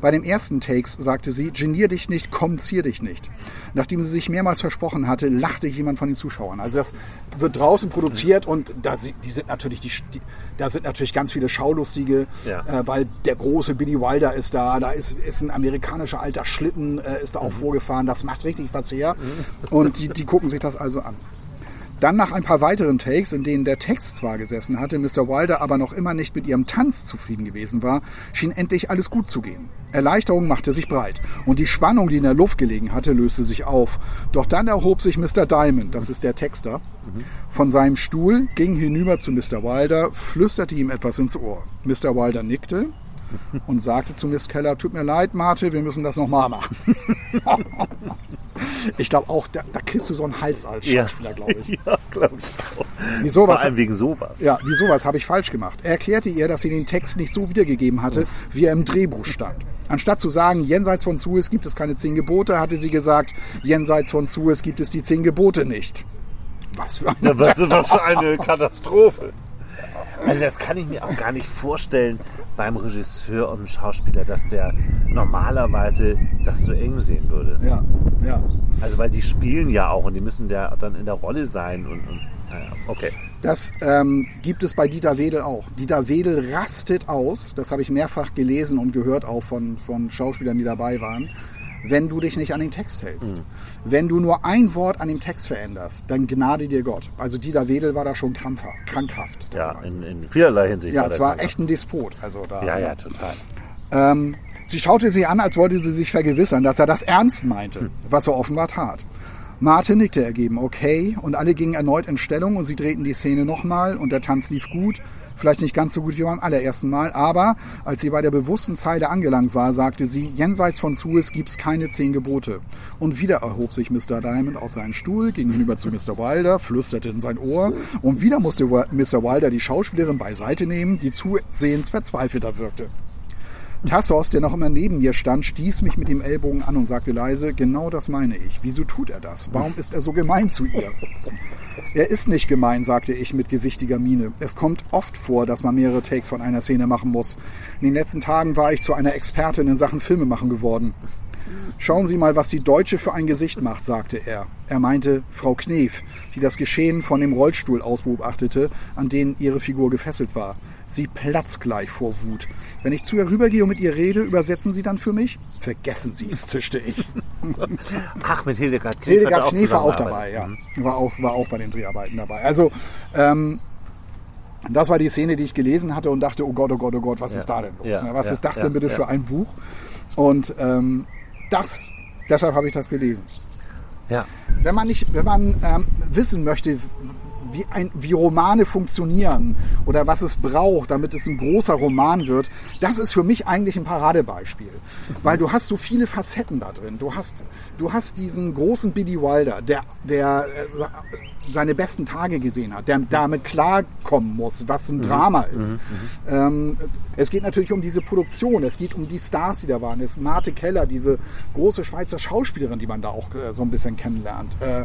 Bei dem ersten Takes sagte sie, genier dich nicht, komm, zier dich nicht. Nachdem sie sich mehrmals versprochen hatte, lachte jemand von den Zuschauern. Also das wird draußen produziert und da die sind natürlich die, die da sind natürlich ganz viele Schaulustige, Ja. äh, weil der große Billy Wilder ist da, da ist, ist ein amerikanischer alter Schlitten, äh, ist da auch vorgefahren, das macht richtig was her. Und die, die gucken sich das also an. Dann nach ein paar weiteren Takes, in denen der Text zwar gesessen hatte, Mr. Wilder aber noch immer nicht mit ihrem Tanz zufrieden gewesen war, schien endlich alles gut zu gehen. Erleichterung machte sich breit und die Spannung, die in der Luft gelegen hatte, löste sich auf. Doch dann erhob sich Mr. Diamond, das ist der Texter, von seinem Stuhl, ging hinüber zu Mr. Wilder, flüsterte ihm etwas ins Ohr. Mr. Wilder nickte und sagte zu Miss Keller, tut mir leid, Marthe, wir müssen das nochmal machen. ich glaube auch, da, da kriegst du so einen Hals als Schauspieler, glaube ich. ja, glaube ich auch. Wieso, Vor was, allem wegen sowas. ja, wieso was habe ich falsch gemacht? Er erklärte ihr, dass sie den Text nicht so wiedergegeben hatte, wie er im Drehbuch stand. Anstatt zu sagen, jenseits von Suez gibt es keine zehn Gebote, hatte sie gesagt, jenseits von Suez gibt es die zehn Gebote nicht. Was für Ja, eine... was, was für eine Katastrophe. Also das kann ich mir auch gar nicht vorstellen beim Regisseur und Schauspieler, dass der normalerweise das so eng sehen würde. Ja, ja. Also weil die spielen ja auch und die müssen ja dann in der Rolle sein und, und naja, okay. Das ähm, gibt es bei Dieter Wedel auch. Dieter Wedel rastet aus, das habe ich mehrfach gelesen und gehört auch von, von Schauspielern, die dabei waren, wenn du dich nicht an den Text hältst. Wenn du nur ein Wort an dem Text veränderst, dann gnade dir Gott. Also Dieter Wedel war da schon krampfer, krankhaft. Ja, in, in vielerlei Hinsicht. ja war es war echt ein Despot. Also da, Ja, ja, total. ähm, sie schaute sie an, als wollte sie sich vergewissern, dass er das ernst meinte, was er offenbar tat. Martin nickte ergeben, okay, und alle gingen erneut in Stellung und sie drehten die Szene nochmal und der Tanz lief gut. Vielleicht nicht ganz so gut wie beim allerersten Mal, aber als sie bei der bewussten Zeile angelangt war, sagte sie, jenseits von Suez gibt's keine zehn Gebote. Und wieder erhob sich Mr. Diamond aus seinem Stuhl, ging hinüber zu Mr. Wilder, flüsterte in sein Ohr und wieder musste Mr. Wilder die Schauspielerin beiseite nehmen, die zusehends verzweifelter wirkte. Tassos, der noch immer neben mir stand, stieß mich mit dem Ellbogen an und sagte leise, genau das meine ich. Wieso tut er das? Warum ist er so gemein zu ihr? Er ist nicht gemein, sagte ich mit gewichtiger Miene. Es kommt oft vor, dass man mehrere Takes von einer Szene machen muss. In den letzten Tagen war ich zu einer Expertin in Sachen Filmemachen geworden. Schauen Sie mal, was die Deutsche für ein Gesicht macht, sagte er. Er meinte Frau Knef, die das Geschehen von dem Rollstuhl aus beobachtete, an den ihre Figur gefesselt war. Sie platzt gleich vor Wut. Wenn ich zu ihr rübergehe und mit ihr rede, übersetzen Sie dann für mich? Vergessen Sie es, zischte ich. Ach, mit Hildegard Knef. Hildegard Knef war auch dabei, ja. War auch, war auch bei den Dreharbeiten dabei. Also, ähm, das war die Szene, die ich gelesen hatte und dachte, oh Gott, oh Gott, oh Gott, was Ja. ist da denn los? Ja, ne? Was ja, ist das denn bitte für ein Buch? Und ähm, das, deshalb habe ich das gelesen. Ja. Wenn man nicht, wenn man ähm, wissen möchte, wie, ein, wie Romane funktionieren oder was es braucht, damit es ein großer Roman wird, das ist für mich eigentlich ein Paradebeispiel. Weil du hast so viele Facetten da drin. Du hast, du hast diesen großen Billy Wilder, der, der äh, seine besten Tage gesehen hat, der damit klarkommen muss, was ein Drama ist. Ähm, es geht natürlich um diese Produktion, es geht um die Stars, die da waren. Es ist Marte Keller, diese große Schweizer Schauspielerin, die man da auch äh, so ein bisschen kennenlernt. Äh,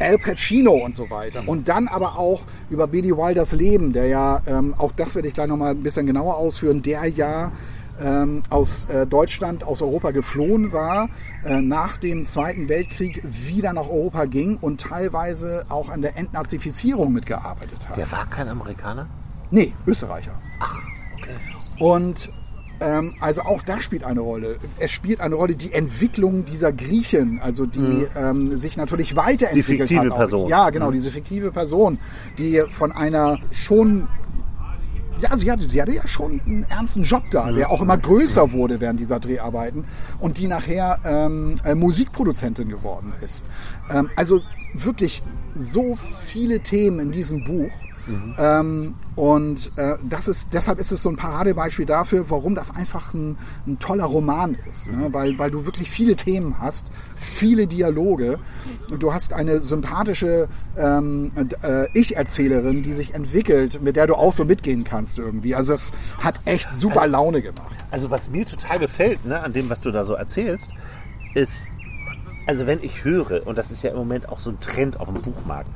Al Pacino und so weiter. Und dann aber auch über Billy Wilders Leben, der ja, ähm, auch das werde ich gleich nochmal ein bisschen genauer ausführen, der ja ähm, aus äh, Deutschland, aus Europa geflohen war, äh, nach dem Zweiten Weltkrieg wieder nach Europa ging und teilweise auch an der Entnazifizierung mitgearbeitet hat. Der war kein Amerikaner? Nee, Österreicher. Okay. Und ähm, also auch das spielt eine Rolle. Es spielt eine Rolle die Entwicklung dieser Griechen, also die ähm, sich natürlich weiterentwickelt Die fiktive hat. Person. Ja, genau, diese fiktive Person, die von einer schon ja, sie hatte, sie hatte ja schon einen ernsten Job da, der auch immer größer wurde während dieser Dreharbeiten und die nachher ähm, äh, Musikproduzentin geworden ist. Ähm, also wirklich so viele Themen in diesem Buch. Ähm, und äh, das ist, deshalb ist es so ein Paradebeispiel dafür, warum das einfach ein, ein toller Roman ist. Ne? Weil, weil du wirklich viele Themen hast, viele Dialoge. Und du hast eine sympathische ähm, äh, Ich-Erzählerin, die sich entwickelt, mit der du auch so mitgehen kannst irgendwie. Also es hat echt super Laune gemacht. Also was mir total gefällt, ne, an dem, was du da so erzählst, ist, also wenn ich höre, und das ist ja im Moment auch so ein Trend auf dem Buchmarkt,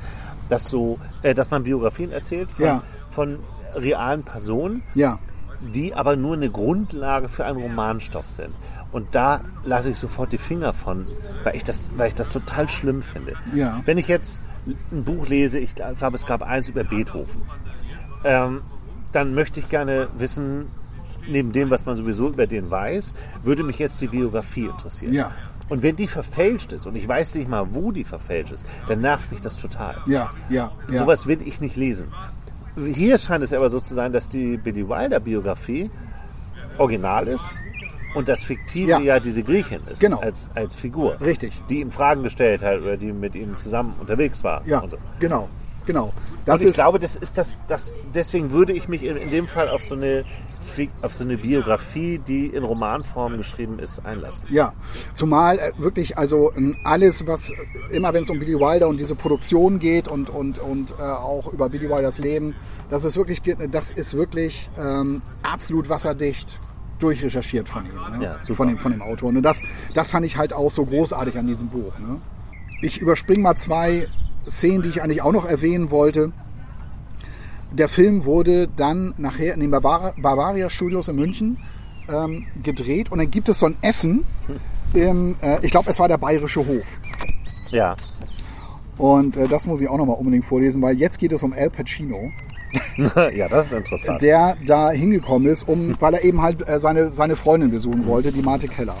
dass so, äh, dass man Biografien erzählt von, Ja. von realen Personen, Ja, die aber nur eine Grundlage für einen Romanstoff sind. Und da lasse ich sofort die Finger von, weil ich das, weil ich das total schlimm finde. Ja. Wenn ich jetzt ein Buch lese, ich glaube, es gab eins über Beethoven, ähm, dann möchte ich gerne wissen, neben dem, was man sowieso über den weiß, würde mich jetzt die Biografie interessieren. Ja. Und wenn die verfälscht ist und ich weiß nicht mal, wo die verfälscht ist, dann nervt mich das total. Ja, ja, ja. Sowas will ich nicht lesen. Hier scheint es aber so zu sein, dass die Billy Wilder Biografie original ist und das Fiktive Ja. ja, diese Griechin ist Genau. als, als Figur. Richtig. Die ihm Fragen gestellt hat oder die mit ihm zusammen unterwegs war. Ja, so. genau, genau. Das und ich glaube, das ist das, das, deswegen würde ich mich in, in dem Fall auf so eine auf so eine Biografie, die in Romanform geschrieben ist, einlassen. Ja, zumal äh, wirklich also ähm, alles, was immer wenn es um Billy Wilder und diese Produktion geht und und und äh, auch über Billy Wilders Leben, das ist wirklich das ist wirklich ähm, absolut wasserdicht durchrecherchiert von ihm, ne? Ja, von dem von dem Autor. Und das das fand ich halt auch so großartig an diesem Buch. Ne? Ich überspringe mal zwei Szenen, die ich eigentlich auch noch erwähnen wollte. Der Film wurde dann nachher in den Bavaria, Bavaria Studios in München ähm, gedreht und dann gibt es so ein Essen im, äh, ich glaube, es war der Bayerische Hof. Ja, Und äh, das muss ich auch nochmal unbedingt vorlesen, weil jetzt geht es um Al Pacino, ja, das ist interessant. der da hingekommen ist, um, weil er eben halt äh, seine, seine Freundin besuchen wollte, die Marte Keller.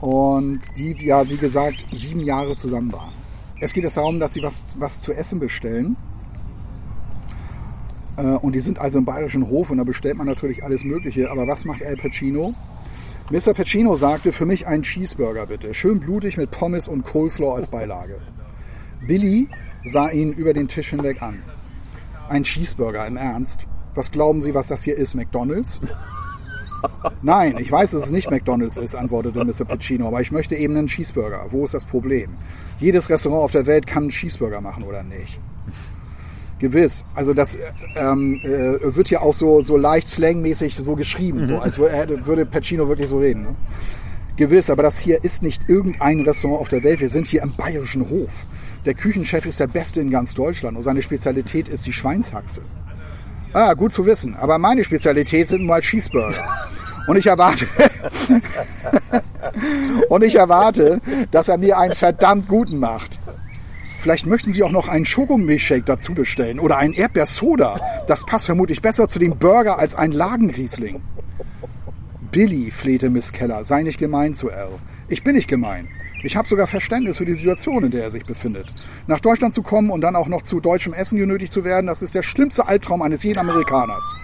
Und die ja, wie gesagt, sieben Jahre zusammen waren. Es geht jetzt darum, dass sie was, was zu essen bestellen. Äh, Und die sind also im Bayerischen Hof und da bestellt man natürlich alles Mögliche. Aber was macht Al Pacino? Mr. Pacino sagte, für mich einen Cheeseburger bitte. Schön blutig mit Pommes und Coleslaw als Beilage. Billy sah ihn über den Tisch hinweg an. Ein Cheeseburger, im Ernst? Was glauben Sie, was das hier ist? McDonalds? Nein, ich weiß, dass es nicht McDonalds ist, antwortete Mr. Pacino, aber ich möchte eben einen Cheeseburger. Wo ist das Problem? Jedes Restaurant auf der Welt kann einen Cheeseburger machen, oder nicht? Gewiss. Also das ähm, äh, wird ja auch so, so leicht slangmäßig so geschrieben, so als wür- äh, würde Pacino wirklich so reden. Ne? Gewiss, aber das hier ist nicht irgendein Restaurant auf der Welt. Wir sind hier im Bayerischen Hof. Der Küchenchef ist der Beste in ganz Deutschland und seine Spezialität ist die Schweinshaxe. Ah, gut zu wissen. Aber meine Spezialität sind mal Cheeseburger. Und ich erwarte, und ich erwarte, dass er mir einen verdammt guten macht. Vielleicht möchten Sie auch noch einen Schokomilchshake dazu bestellen oder einen Erdbeersoda. Das passt vermutlich besser zu dem Burger als ein Lagenriesling. Billy, flehte Miss Keller, sei nicht gemein zu Al. Ich bin nicht gemein. Ich habe sogar Verständnis für die Situation, in der er sich befindet. Nach Deutschland zu kommen und dann auch noch zu deutschem Essen genötigt zu werden, das ist der schlimmste Albtraum eines jeden Amerikaners.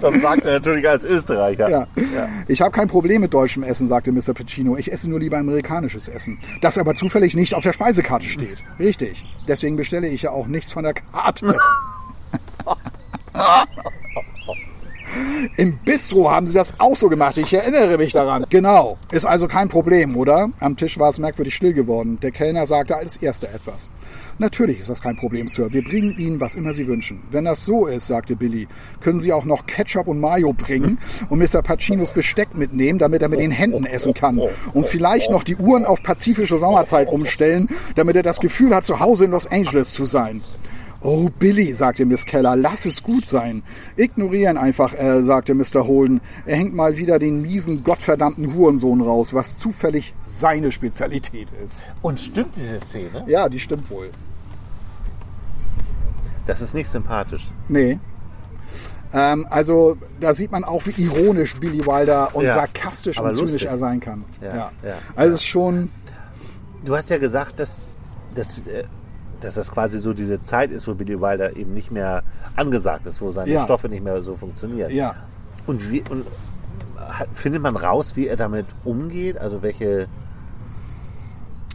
Das sagt er natürlich als Österreicher. Ja. Ich habe kein Problem mit deutschem Essen, sagte Mr. Pacino. Ich esse nur lieber amerikanisches Essen. Das aber zufällig nicht auf der Speisekarte steht. Richtig. Deswegen bestelle ich ja auch nichts von der Karte. Im Bistro haben sie das auch so gemacht. Ich erinnere mich daran. Genau. Ist also kein Problem, oder? Am Tisch war es merkwürdig still geworden. Der Kellner sagte als erster etwas. Natürlich ist das kein Problem, Sir. Wir bringen Ihnen, was immer Sie wünschen. Wenn das so ist, sagte Billy, können Sie auch noch Ketchup und Mayo bringen und Mr. Pacinos Besteck mitnehmen, damit er mit den Händen essen kann. Und vielleicht noch die Uhren auf pazifische Sommerzeit umstellen, damit er das Gefühl hat, zu Hause in Los Angeles zu sein. Oh, Billy, sagte Miss Keller, lass es gut sein. Ignorieren einfach, äh, sagte Mr. Holden. Er hängt mal wieder den miesen, gottverdammten Hurensohn raus, was zufällig seine Spezialität ist. Und stimmt diese Szene? Ja, die stimmt wohl. Das ist nicht sympathisch. Nee. Ähm, also, da sieht man auch, wie ironisch Billy Wilder und Ja, sarkastisch und zynisch lustig. er sein kann. Ja, ja, Also, es ist schon, Du hast ja gesagt, dass, dass, äh, dass das quasi so diese Zeit ist, wo Billy Wilder eben nicht mehr angesagt ist, wo seine Ja. Stoffe nicht mehr so funktionieren. ja. Und, wie, und findet man raus, wie er damit umgeht? Also welche.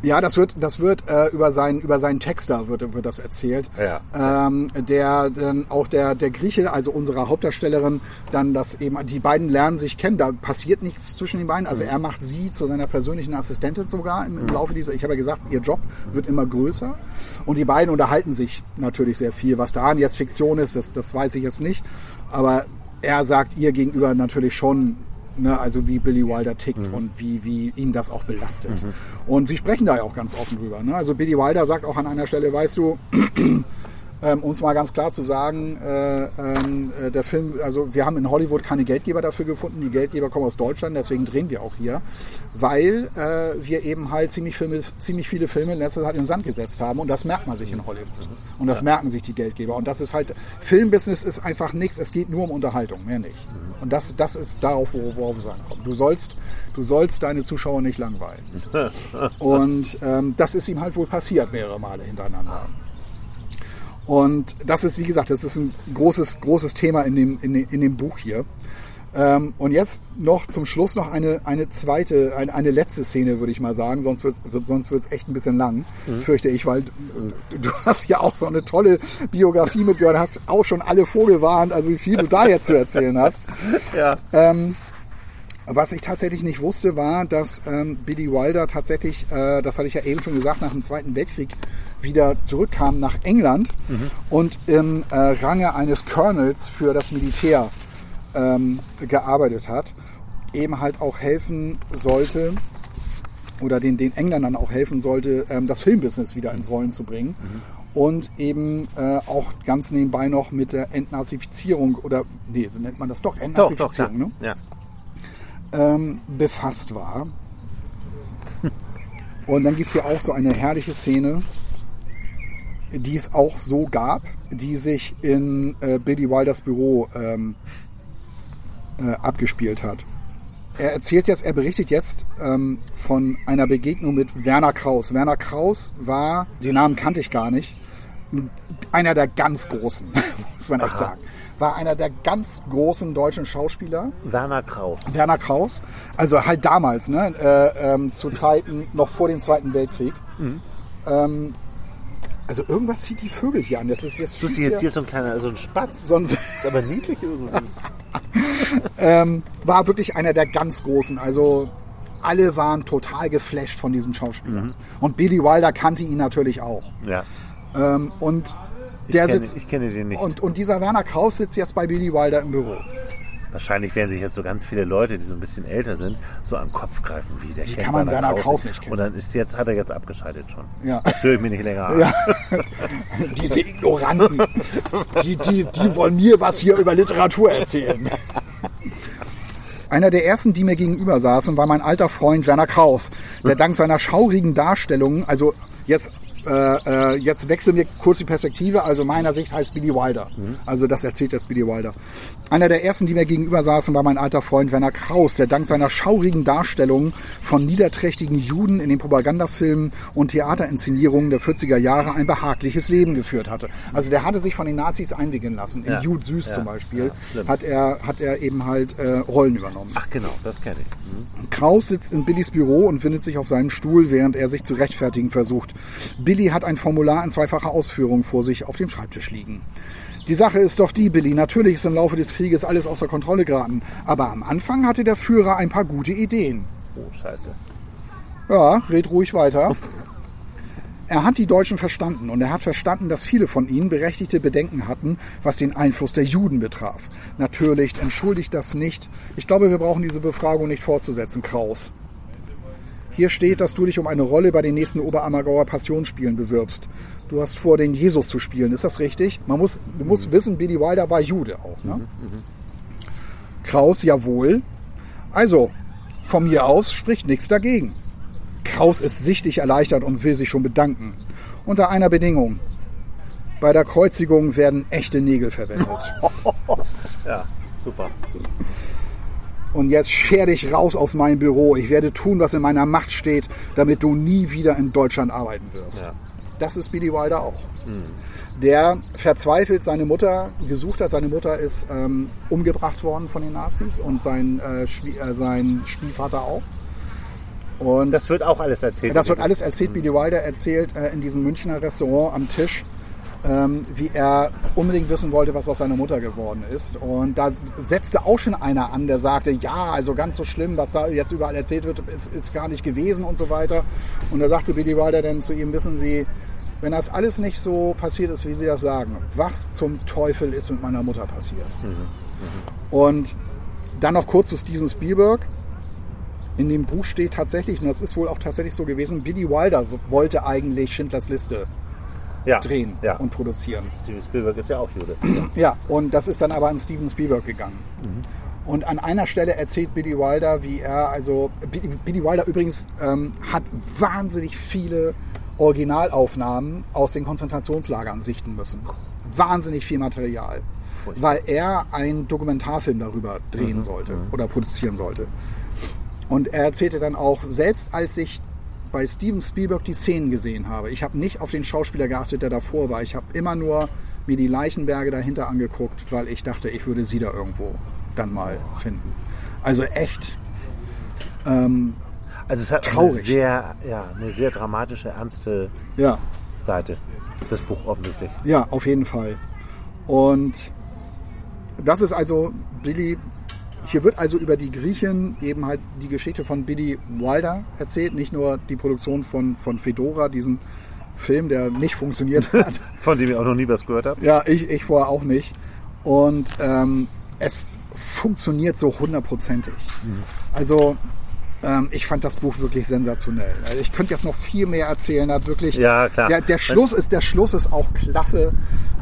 Ja, das wird, das wird äh, über seinen über seinen Texter wird, wird das erzählt. Ja. Ähm, der dann auch der der Grieche, also unsere Hauptdarstellerin, dann das eben die beiden lernen sich kennen. Da passiert nichts zwischen den beiden. Also er macht sie zu seiner persönlichen Assistentin sogar im, im Laufe dieser. Ich habe ja gesagt, ihr Job wird immer größer und die beiden unterhalten sich natürlich sehr viel. Was daran jetzt Fiktion ist, das, das weiß ich jetzt nicht. Aber er sagt ihr gegenüber natürlich schon Ne, also wie Billy Wilder tickt und wie, wie ihn das auch belastet. Und sie sprechen da ja auch ganz offen drüber. Ne? Also Billy Wilder sagt auch an einer Stelle, weißt du, ähm, um es mal ganz klar zu sagen, äh, ähm, äh, der Film, also wir haben in Hollywood keine Geldgeber dafür gefunden. Die Geldgeber kommen aus Deutschland, deswegen drehen wir auch hier, weil äh, wir eben halt ziemlich, Filme, ziemlich viele Filme in letzter Zeit in den Sand gesetzt haben und das merkt man sich in Hollywood. Und das ja. merken sich die Geldgeber. Und das ist halt, Filmbusiness ist einfach nichts, es geht nur um Unterhaltung, mehr nicht. Und das, das ist darauf, worauf es ankommt. Du sollst, du sollst deine Zuschauer nicht langweilen. und ähm, das ist ihm halt wohl passiert mehrere Male hintereinander. Und das ist, wie gesagt, das ist ein großes, großes Thema in dem, in dem, in dem Buch hier. Ähm, und jetzt noch zum Schluss noch eine, eine zweite, eine, eine letzte Szene, würde ich mal sagen, sonst wird es sonst wird's echt ein bisschen lang, mhm. fürchte ich, weil du, du hast ja auch so eine tolle Biografie mitgehört, hast auch schon alle vorgewarnt, also wie viel du da jetzt zu erzählen hast. Ja. Ähm, was ich tatsächlich nicht wusste, war, dass ähm, Billy Wilder tatsächlich, äh, das hatte ich ja eben schon gesagt, nach dem Zweiten Weltkrieg wieder zurückkam nach England mhm. und im äh, Range eines Colonels für das Militär ähm, gearbeitet hat, eben halt auch helfen sollte oder den, den Engländern auch helfen sollte, ähm, das Filmbusiness wieder ins Rollen zu bringen. Mhm. Und eben äh, auch ganz nebenbei noch mit der Entnazifizierung oder, nee, so nennt man das doch, Entnazifizierung, doch, doch, ne? Ja. Ähm, befasst war. Und dann gibt es hier auch so eine herrliche Szene, die es auch so gab, die sich in äh, Billy Wilders Büro ähm, äh, abgespielt hat. Er erzählt jetzt, er berichtet jetzt ähm, von einer Begegnung mit Werner Kraus. Werner Kraus war, den Namen kannte ich gar nicht, einer der ganz großen, muss man echt Aha. sagen. War einer der ganz großen deutschen Schauspieler. Werner Kraus. Werner Kraus. Also halt damals, ne? Äh, ähm, zu Zeiten noch vor dem Zweiten Weltkrieg. Mhm. Ähm, also irgendwas zieht die Vögel hier an. Das ist jetzt. Du siehst jetzt hier so ein kleiner, so ein Spatz. Sonst ist aber niedlich irgendwie. ähm, war wirklich einer der ganz großen. Also alle waren total geflasht von diesem Schauspieler. Mhm. Und Billy Wilder kannte ihn natürlich auch. Ja. Ähm, und der ich kenne, sitzt. Ich kenne den nicht. Und, und dieser Werner Kraus sitzt jetzt bei Billy Wilder im Büro. Wahrscheinlich werden sich jetzt so ganz viele Leute, die so ein bisschen älter sind, so am Kopf greifen, wie der wie kennt kann man Werner Kraus, Kraus nicht kennen. Und dann ist jetzt, hat er jetzt abgeschaltet schon. Ja. Das höre ich mir nicht länger an. Ja. Diese Ignoranten, die, die, die wollen mir was hier über Literatur erzählen. Einer der ersten, die mir gegenüber saßen, war mein alter Freund Werner Kraus, der dank seiner schaurigen Darstellungen, also jetzt äh, äh, jetzt wechseln wir kurz die Perspektive. Also meiner Sicht heißt Billy Wilder. Mhm. Also das erzählt das Billy Wilder. Einer der ersten, die mir gegenüber saßen, war mein alter Freund Werner Kraus, der dank seiner schaurigen Darstellung von niederträchtigen Juden in den Propagandafilmen und Theaterinszenierungen der 40er Jahre ein behagliches Leben geführt hatte. Also der hatte sich von den Nazis einwickeln lassen. In ja. Jude Süß ja. zum Beispiel ja, hat, er, hat er eben halt äh, Rollen übernommen. Ach genau, das kenne ich. Mhm. Kraus sitzt in Billys Büro und findet sich auf seinem Stuhl, während er sich zu rechtfertigen versucht. Billy hat ein Formular in zweifacher Ausführung vor sich auf dem Schreibtisch liegen. Die Sache ist doch die, Billy. Natürlich ist im Laufe des Krieges alles außer Kontrolle geraten. Aber am Anfang hatte der Führer ein paar gute Ideen. Oh, scheiße. Ja, red ruhig weiter. Er hat die Deutschen verstanden und er hat verstanden, dass viele von ihnen berechtigte Bedenken hatten, was den Einfluss der Juden betraf. Natürlich entschuldigt das nicht. Ich glaube, wir brauchen diese Befragung nicht fortzusetzen, Kraus. Hier steht, dass du dich um eine Rolle bei den nächsten Oberammergauer Passionsspielen bewirbst. Du hast vor, den Jesus zu spielen. Ist das richtig? Man muss, du musst mhm. wissen, Billy Wilder war Jude auch. Ne? Mhm, mhm. Kraus, jawohl. Also, von mir aus spricht nichts dagegen. Kraus ist sichtlich erleichtert und will sich schon bedanken. Unter einer Bedingung. Bei der Kreuzigung werden echte Nägel verwendet. ja, super. Und jetzt scher dich raus aus meinem Büro. Ich werde tun, was in meiner Macht steht, damit du nie wieder in Deutschland arbeiten wirst. Ja. Das ist Billy Wilder auch. Mhm. Der verzweifelt seine Mutter gesucht hat. Seine Mutter ist ähm, umgebracht worden von den Nazis und sein, äh, äh, sein Stiefvater auch. Und das wird auch alles erzählt. Das wird alles erzählt. Mhm. Billy Wilder erzählt äh, in diesem Münchner Restaurant am Tisch ähm, wie er unbedingt wissen wollte, was aus seiner Mutter geworden ist. Und da setzte auch schon einer an, der sagte, ja, also ganz so schlimm, was da jetzt überall erzählt wird, ist, ist gar nicht gewesen und so weiter. Und da sagte Billy Wilder dann zu ihm, wissen Sie, wenn das alles nicht so passiert ist, wie Sie das sagen, was zum Teufel ist mit meiner Mutter passiert? Mhm. Mhm. Und dann noch kurz zu Steven Spielberg. In dem Buch steht tatsächlich, und das ist wohl auch tatsächlich so gewesen, Billy Wilder wollte eigentlich Schindlers Liste Ja, drehen ja. und produzieren. Steven Spielberg ist ja auch Jude. Ja, und das ist dann aber an Steven Spielberg gegangen. Und an einer Stelle erzählt Billy Wilder, wie er, also Billy, Wilder übrigens ähm, hat wahnsinnig viele Originalaufnahmen aus den Konzentrationslagern sichten müssen. Wahnsinnig viel Material. Weil er einen Dokumentarfilm darüber drehen sollte oder produzieren sollte. Und er erzählte dann auch, selbst als ich bei Steven Spielberg die Szenen gesehen habe, ich habe nicht auf den Schauspieler geachtet, der davor war. Ich habe immer nur mir die Leichenberge dahinter angeguckt, weil ich dachte, ich würde sie da irgendwo dann mal finden. Also echt ähm, Also es hat eine Traurig. sehr, ja, eine sehr dramatische, ernste Ja, Seite. Das Buch offensichtlich. ja, auf jeden Fall. Und das ist also Billy. Hier wird also über die Griechen eben halt die Geschichte von Billy Wilder erzählt, nicht nur die Produktion von, von Fedora, diesen Film, der nicht funktioniert hat. Von dem ich auch noch nie was gehört habe. Ja, ich, ich vorher auch nicht. Und ähm, es funktioniert so hundertprozentig. Also ähm, ich fand das Buch wirklich sensationell. Also ich könnte jetzt noch viel mehr erzählen. Hat wirklich. Ja, klar. Der, der Schluss ist der Schluss ist auch klasse.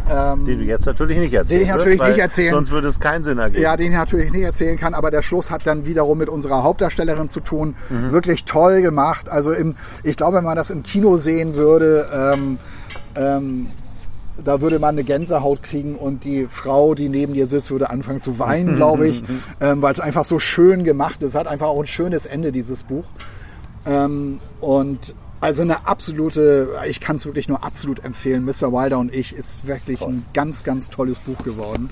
Ähm, Den du jetzt natürlich nicht erzählen Den ich natürlich wirst, nicht erzählen. Sonst würde es keinen Sinn ergeben. ja, den ich natürlich nicht erzählen kann, aber der Schluss hat dann wiederum mit unserer Hauptdarstellerin zu tun. Mhm. Wirklich toll gemacht. Also im, ich glaube, wenn man das im Kino sehen würde, ähm, ähm, da würde man eine Gänsehaut kriegen und die Frau, die neben dir sitzt, würde anfangen zu weinen, glaube ich, ähm, weil es einfach so schön gemacht ist. Es hat einfach auch ein schönes Ende, dieses Buch. Ähm, und also eine absolute, ich kann es wirklich nur absolut empfehlen. Mr. Wilder und ich ist wirklich ein ganz, ganz tolles Buch geworden.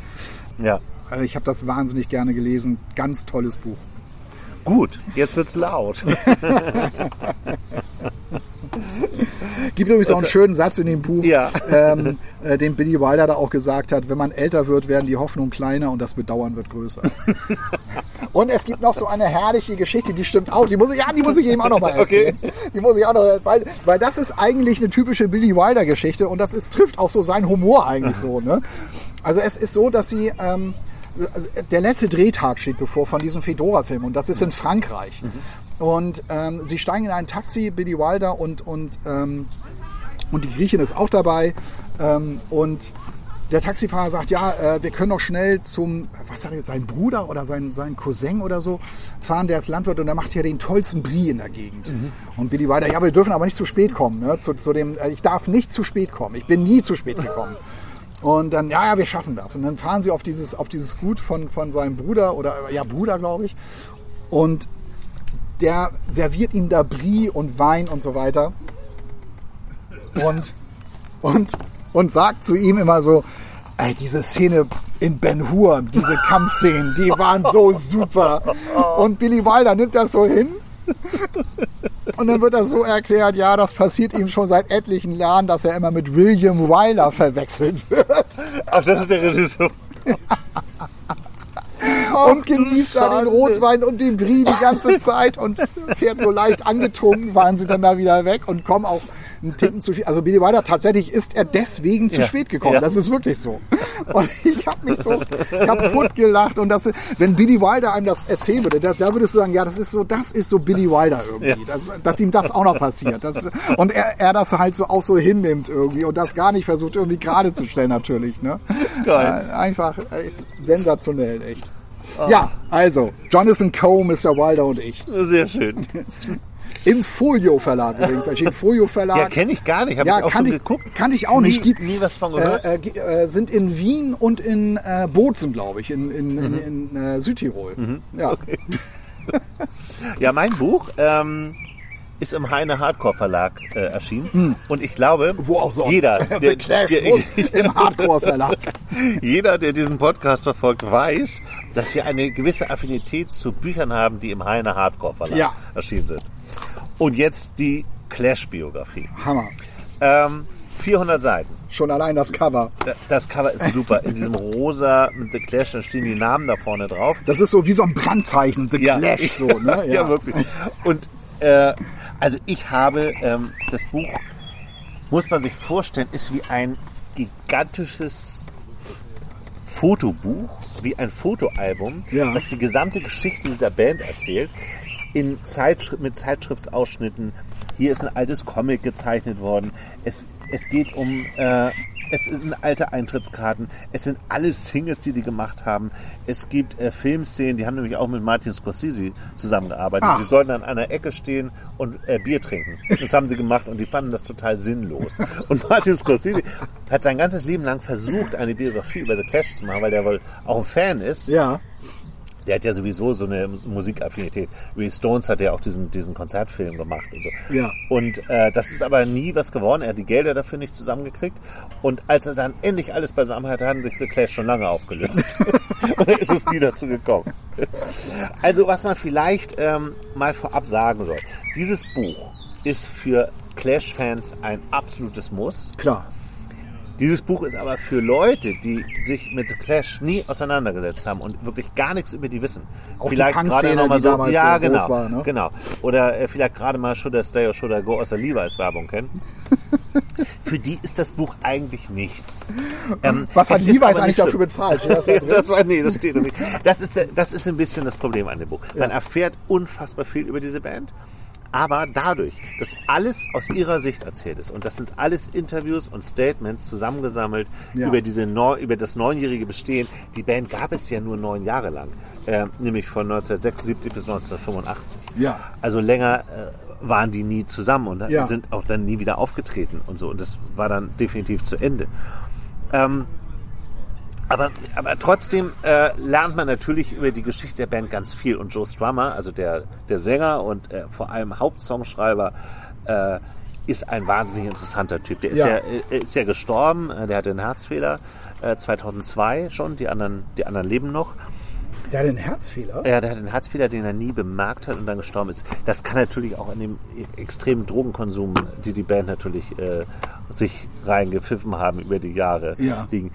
ja. Also ich habe das wahnsinnig gerne gelesen. Ganz tolles Buch. Gut, jetzt wird's laut. Gibt übrigens auch einen schönen Satz in dem Buch, Ja. ähm, äh, den Billy Wilder da auch gesagt hat, wenn man älter wird, werden die Hoffnungen kleiner und das Bedauern wird größer. und es gibt noch so eine herrliche Geschichte, die stimmt auch, die muss ich, ja, die muss ich eben auch noch mal erzählen. Die muss ich auch noch, weil, weil das ist eigentlich eine typische Billy Wilder Geschichte und das ist, trifft auch so seinen Humor eigentlich so. Ne? Also es ist so, dass sie, ähm, also der letzte Drehtag steht bevor von diesem Fedora-Film und das ist in Frankreich. Und ähm, sie steigen in ein Taxi, Billy Wilder und, und, ähm, und die Griechin ist auch dabei. Ähm, und der Taxifahrer sagt, ja, äh, wir können doch schnell zum, was hat er jetzt, sein Bruder oder sein, sein Cousin oder so fahren, der ist Landwirt und der macht hier den tollsten Brie in der Gegend. Und Billy Wilder, ja, wir dürfen aber nicht zu spät kommen. Ne? Zu, zu dem, äh, ich darf nicht zu spät kommen. Ich bin nie zu spät gekommen. Und dann, ja, ja, wir schaffen das. Und dann fahren sie auf dieses, auf dieses Gut von, von seinem Bruder oder, ja, Bruder, glaube ich. Und der serviert ihm da Brie und Wein und so weiter. Und, und, und sagt zu ihm immer so, ey, diese Szene in Ben Hur, diese Kampfszenen, die waren so super. Und Billy Wilder nimmt das so hin. Und dann wird das so erklärt, ja, das passiert ihm schon seit etlichen Jahren, dass er immer mit William Wyler verwechselt wird. Ach, das ist der Regisseur. und genießt da den Rotwein und den Brie die ganze Zeit und fährt so leicht angetrunken, fahren sie dann da wieder weg und kommen auch einen Ticken zu viel. Also Billy Wilder, tatsächlich ist er deswegen zu Ja. spät gekommen. Ja. Das ist wirklich so. Und ich habe mich so kaputt gelacht. Und das, wenn Billy Wilder einem das erzählen würde, da, da würdest du sagen, ja, das ist so, das ist so Billy Wilder irgendwie. Das, dass ihm das auch noch passiert. Das, und er, er das halt so auch so hinnimmt irgendwie und das gar nicht versucht irgendwie gerade zu stellen natürlich. Ne? Geil. Äh, einfach echt sensationell, echt. Ja, also, Jonathan Coe, Mr. Wilder und ich. Sehr schön. Im Folio Verlag übrigens. Erschienen Folio Verlag. Ja, kenne ich gar nicht. Habe Ja, ich auch kannte ich, geguckt. kannte ich auch nicht. Nie, Gibt, nie was von gehört. äh, äh, äh, sind in Wien und in äh, Bozen, glaube ich, in, in, in, in äh, Südtirol. Ja. Ja, mein Buch ähm, ist im Heine Hardcore Verlag äh, erschienen. Und ich glaube. Wo auch sonst. jeder, der, der, muss im Hardcore Verlag. jeder, der diesen Podcast verfolgt, weiß, dass wir eine gewisse Affinität zu Büchern haben, die im Heine Hardcore Verlag Ja. erschienen sind. Und jetzt die Clash-Biografie. Hammer. Ähm, 400 Seiten. Schon allein das Cover. Das Cover ist super. In diesem rosa mit The Clash, da stehen die Namen da vorne drauf. Das ist so wie so ein Brandzeichen, The Clash, so, ne? ja. wirklich. Und äh, also ich habe ähm, das Buch, muss man sich vorstellen, ist wie ein gigantisches Fotobuch, wie ein Fotoalbum, Ja. das die gesamte Geschichte dieser Band erzählt, in Zeitschrift, mit Zeitschriftsausschnitten, hier ist ein altes Comic gezeichnet worden. Es, es geht um, äh, es sind alte Eintrittskarten. Es sind alles Singles, die die gemacht haben. Es gibt äh, Filmszenen, die haben nämlich auch mit Martin Scorsese zusammengearbeitet. Ach. Die sollten an einer Ecke stehen und äh, Bier trinken. Das haben sie gemacht und die fanden das total sinnlos. Und Martin Scorsese hat sein ganzes Leben lang versucht, eine Biografie über The Clash zu machen, weil der wohl auch ein Fan ist. Ja. Der hat ja sowieso so eine Musikaffinität. Wie Stones hat ja auch diesen, diesen Konzertfilm gemacht und so. Ja. Und äh, das ist aber nie was geworden. Er hat die Gelder dafür nicht zusammengekriegt. Und als er dann endlich alles beisammen hatte, haben sich The Clash schon lange aufgelöst. und dann ist es nie dazu gekommen. Also was man vielleicht ähm, mal vorab sagen soll. Dieses Buch ist für Clash-Fans ein absolutes Muss. Klar. Dieses Buch ist aber für Leute, die sich mit The Clash nie auseinandergesetzt haben und wirklich gar nichts über die wissen. Auch die Punk-Szene, noch mal die so, damals ja, groß genau, war, ne? genau. Oder äh, vielleicht gerade mal Should I Stay or Should I Go aus der Levi's Werbung kennen. für die ist das Buch eigentlich nichts. Ähm, Was hat Levi's eigentlich dafür bezahlt? Das war, nee, das steht nicht. Das ist, der- das ist ein bisschen das Problem an dem Buch. Man erfährt unfassbar viel über diese Band. Aber dadurch, dass alles aus ihrer Sicht erzählt ist und das sind alles Interviews und Statements zusammengesammelt Ja. über, diese neu, über das neunjährige Bestehen. Die Band gab es ja nur neun Jahre lang, äh, nämlich von 1976 bis 1985. Ja. Also länger äh, waren die nie zusammen und Ja. sind auch dann nie wieder aufgetreten und so. Und das war dann definitiv zu Ende. Ähm, aber, aber trotzdem äh, lernt man natürlich über die Geschichte der Band ganz viel. Und Joe Strummer, also der, der Sänger und äh, vor allem Hauptsongschreiber, äh, ist ein wahnsinnig interessanter Typ. Der ist Ja. ja, äh, ist ja gestorben, äh, der hatte einen Herzfehler, äh, 2002 schon, die anderen, die anderen leben noch. Der hat einen Herzfehler. Ja, der hat einen Herzfehler, den er nie bemerkt hat und dann gestorben ist. Das kann natürlich auch an dem extremen Drogenkonsum, die die Band natürlich äh, sich reingepfiffen haben über die Jahre Ja. liegen.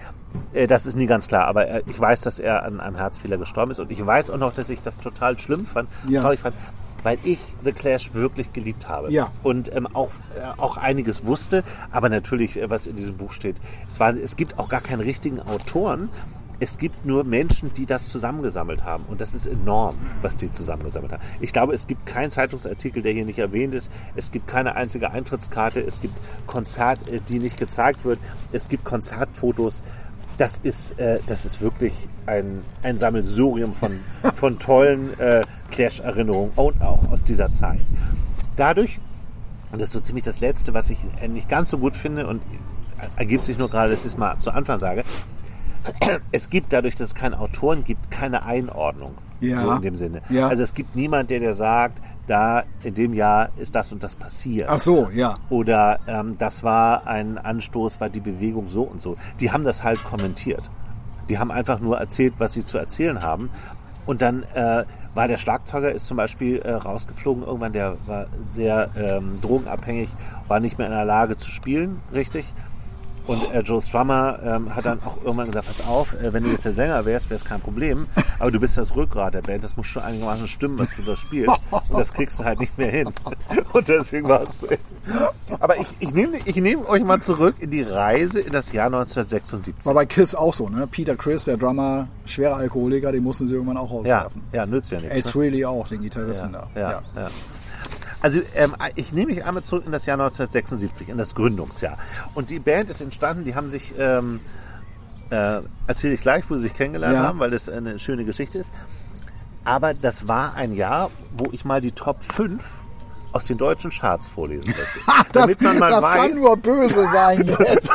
Äh, das ist nie ganz klar, aber äh, ich weiß, dass er an einem Herzfehler gestorben ist und ich weiß auch noch, dass ich das total schlimm fand, Ja. traurig fand, weil ich The Clash wirklich geliebt habe Ja. und ähm, auch, äh, auch einiges wusste, aber natürlich, äh, was in diesem Buch steht, es, war, es gibt auch gar keinen richtigen Autoren, es gibt nur Menschen, die das zusammengesammelt haben. Und das ist enorm, was die zusammengesammelt haben. Ich glaube, es gibt keinen Zeitungsartikel, der hier nicht erwähnt ist. Es gibt keine einzige Eintrittskarte. Es gibt Konzert, äh, die nicht gezeigt wird. Es gibt Konzertfotos. Das ist, äh, das ist wirklich ein, ein Sammelsurium von, von tollen äh, Clash-Erinnerungen und auch aus dieser Zeit. Dadurch, und das ist so ziemlich das Letzte, was ich nicht ganz so gut finde und ergibt sich nur gerade, dass ich es mal zu Anfang sage, es gibt dadurch, dass es keine Autoren gibt, keine Einordnung. Ja. So in dem Sinne. Ja. Also es gibt niemand, der dir sagt, da in dem Jahr ist das und das passiert. Ach so, ja. Oder ähm, das war ein Anstoß, war die Bewegung so und so. Die haben das halt kommentiert. Die haben einfach nur erzählt, was sie zu erzählen haben. Und dann äh, war der Schlagzeuger ist zum Beispiel äh, rausgeflogen irgendwann, der war sehr ähm, drogenabhängig, war nicht mehr in der Lage zu spielen, richtig. Und äh, Joe Strummer ähm, hat dann auch irgendwann gesagt, pass auf, äh, wenn du jetzt der Sänger wärst, wäre es kein Problem. Aber du bist das Rückgrat der Band, das muss schon einigermaßen stimmen, was du da spielst. Und das kriegst du halt nicht mehr hin. Und deswegen war es so. Aber ich, ich nehme ich nehm euch mal zurück in die Reise in das Jahr 1976. War bei Kiss auch so, ne? Peter Chris, der Drummer, schwerer Alkoholiker, den mussten sie irgendwann auch Ja, rauswerfen. ja, nützt ja nichts. Ace ne? Frehley auch, den Gitarristen ja, da. ja, ja. Also ähm, ich nehme mich einmal zurück in das Jahr 1976, in das Gründungsjahr. Und die Band ist entstanden, die haben sich, ähm, äh, erzähle ich gleich, wo sie sich kennengelernt Ja. haben, weil das eine schöne Geschichte ist. Aber das war ein Jahr, wo ich mal die Top 5 aus den deutschen Charts vorlesen möchte. Das, damit man mal das weiß, kann nur böse sein jetzt.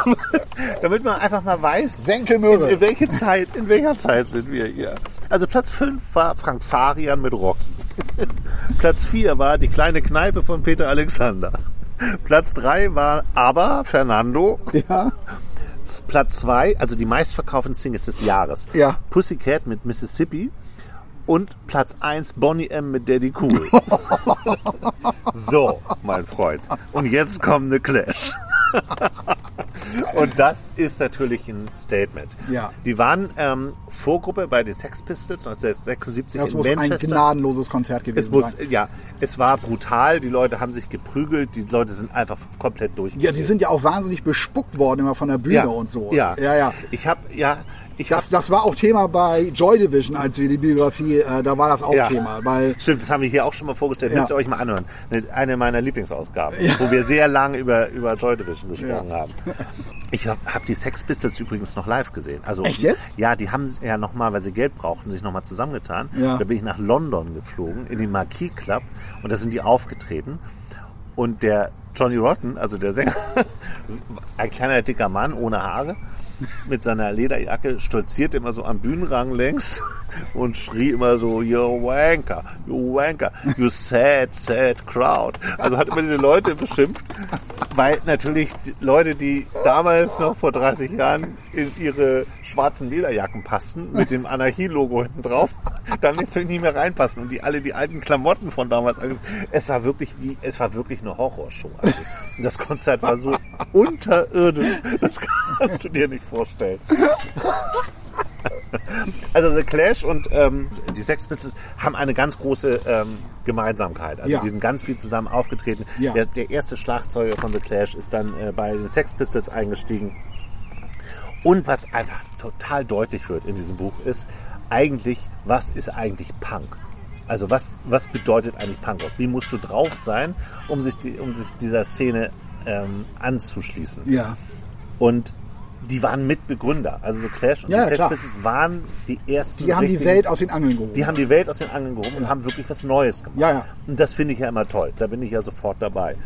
damit man einfach mal weiß, Senke in, in welche Zeit, in welcher Zeit sind wir hier? Also Platz 5 war Frank Farian mit Rocky. Platz 4 war die kleine Kneipe von Peter Alexander. Platz 3 war Aber Fernando. Ja, Platz 2, also die meistverkauften Singles des Jahres. Ja. Pussycat mit Mississippi. Und Platz 1 Bonnie M mit Daddy Cool. so, mein Freund. Und jetzt kommt eine Clash. Und das ist natürlich ein Statement. Ja. Die waren ähm, Vorgruppe bei den Sex Pistols 1976 das in muss ein gnadenloses Konzert es, gewesen muss, sein. ja, es war brutal, die Leute haben sich geprügelt, die Leute sind einfach komplett durch. Ja, die sind ja auch wahnsinnig bespuckt worden immer von der Bühne und so. Ja, ja. ja. Ich habe ja, Ich Das, das war auch Thema bei Joy Division, als wir die Biografie, äh, da war das auch Ja. Thema. Weil, Stimmt, das haben wir hier auch schon mal vorgestellt. Ja. Müsst ihr euch mal anhören. Eine- Eine meiner Lieblingsausgaben, wo wir sehr lange über, über Joy Division gesprochen Ja. haben. Ich habe hab die Sex Pistols übrigens noch live gesehen. Also, Echt jetzt? Ja, die haben ja nochmal, weil sie Geld brauchten, sich nochmal zusammengetan. Ja. Da bin ich nach London geflogen, in den Marquis Club und da sind die aufgetreten. Und der Johnny Rotten, also der Sänger, ein kleiner dicker Mann ohne Haare, mit seiner Lederjacke stolzierte immer so am Bühnenrang längs und schrie immer so, you wanker, you wanker, you sad, sad crowd. Also hat immer diese Leute beschimpft, weil natürlich die Leute, die damals noch vor 30 Jahren in ihre schwarzen Lederjacken passten, mit dem Anarchie-Logo hinten drauf, dann natürlich nicht mehr reinpassen und die alle die alten Klamotten von damals ange- Es war wirklich wie, es war wirklich eine Horrorshow. Also, das Konzert war so unterirdisch, das kannst du dir nicht vorstellen. Also The Clash und ähm, die Sex Pistols haben eine ganz große ähm, Gemeinsamkeit. Also Ja. die sind ganz viel zusammen aufgetreten. Ja. Der, der erste Schlagzeuger von The Clash ist dann äh, bei den Sex Pistols eingestiegen. Und was einfach total deutlich wird in diesem Buch ist, eigentlich, was ist eigentlich Punk? Also was, was bedeutet eigentlich Punkrock? Wie musst du drauf sein, um sich, die, um sich dieser Szene ähm, anzuschließen? ja. Und die waren Mitbegründer. Also The Clash und Ja, die Sex waren die ersten. Die haben die Welt aus den Angeln gehoben. die haben die Welt aus den Angeln gehoben und haben wirklich was Neues gemacht. Ja, ja. Und das finde ich ja immer toll. Da bin ich ja sofort dabei.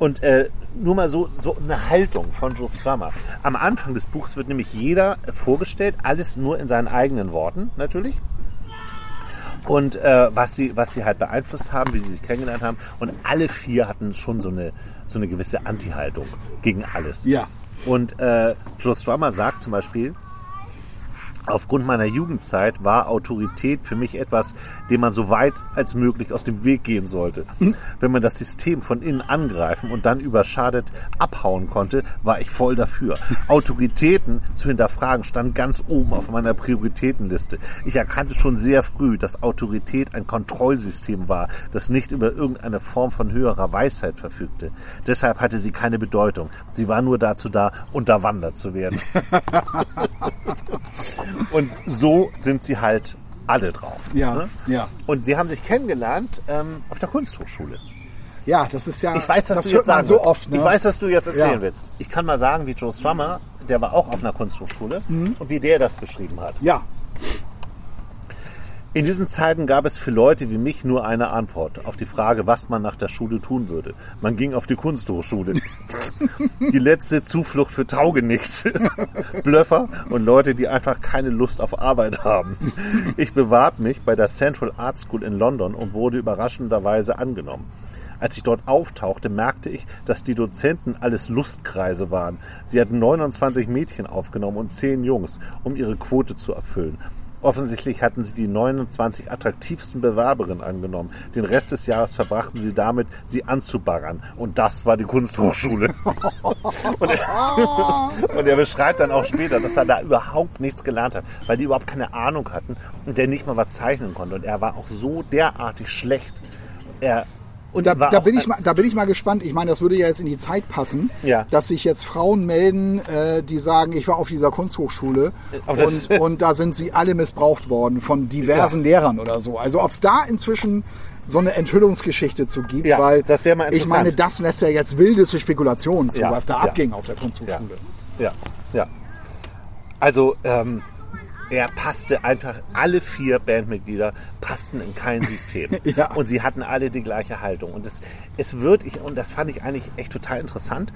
Und äh, nur mal so, so eine Haltung von Joe Strummer. Am Anfang des Buchs wird nämlich jeder vorgestellt, alles nur in seinen eigenen Worten natürlich. Und äh, was, sie, was sie halt beeinflusst haben, wie sie sich kennengelernt haben. Und alle vier hatten schon so eine, so eine gewisse Anti-Haltung gegen alles. Ja. Und äh, Joe Strummer sagt zum Beispiel, aufgrund meiner Jugendzeit war Autorität für mich etwas, dem man so weit als möglich aus dem Weg gehen sollte. Wenn man das System von innen angreifen und dann überschadet abhauen konnte, war ich voll dafür. Autoritäten zu hinterfragen stand ganz oben auf meiner Prioritätenliste. Ich erkannte schon sehr früh, dass Autorität ein Kontrollsystem war, das nicht über irgendeine Form von höherer Weisheit verfügte. Deshalb hatte sie keine Bedeutung. Sie war nur dazu da, unterwandert zu werden. Und so sind sie halt alle drauf. Ja, ne? ja. Und sie haben sich kennengelernt ähm, auf der Kunsthochschule. Ja, das ist ja. Ich weiß, was das du jetzt sagen so wirst. oft. Ne? Ich weiß, was du jetzt erzählen Ja. willst. Ich kann mal sagen, wie Joe Strummer, der war auch auf einer Kunsthochschule Mhm. und wie der das beschrieben hat. Ja, In diesen Zeiten gab es für Leute wie mich nur eine Antwort auf die Frage, was man nach der Schule tun würde. Man ging auf die Kunsthochschule. die letzte Zuflucht für Taugenichts. Blöffer und Leute, die einfach keine Lust auf Arbeit haben. Ich bewarb mich bei der Central Art School in London und wurde überraschenderweise angenommen. Als ich dort auftauchte, merkte ich, dass die Dozenten alles Lustkreise waren. Sie hatten 29 Mädchen aufgenommen und 10 Jungs, um ihre Quote zu erfüllen. Offensichtlich hatten sie die 29 attraktivsten Bewerberinnen angenommen. Den Rest des Jahres verbrachten sie damit, sie anzubaggern. Und das war die Kunsthochschule. und, er, und er beschreibt dann auch später, dass er da überhaupt nichts gelernt hat, weil die überhaupt keine Ahnung hatten und der nicht mal was zeichnen konnte. Und er war auch so derartig schlecht. Er und da, da, bin ich mal, da bin ich mal gespannt. Ich meine, das würde ja jetzt in die Zeit passen, Ja. dass sich jetzt Frauen melden, äh, die sagen, ich war auf dieser Kunsthochschule und, und da sind sie alle missbraucht worden von diversen Lehrern oder so. Also ob es da inzwischen so eine Enthüllungsgeschichte zu gibt, Ja, weil das mal ich meine, das lässt ja jetzt wildeste Spekulationen zu, Ja, was da ja. abging auf der Kunsthochschule. Ja, ja. Also, ähm, er passte einfach, alle vier Bandmitglieder passten in kein System. Ja. Und sie hatten alle die gleiche Haltung. Und es, es wird, ich, und das fand ich eigentlich echt total interessant.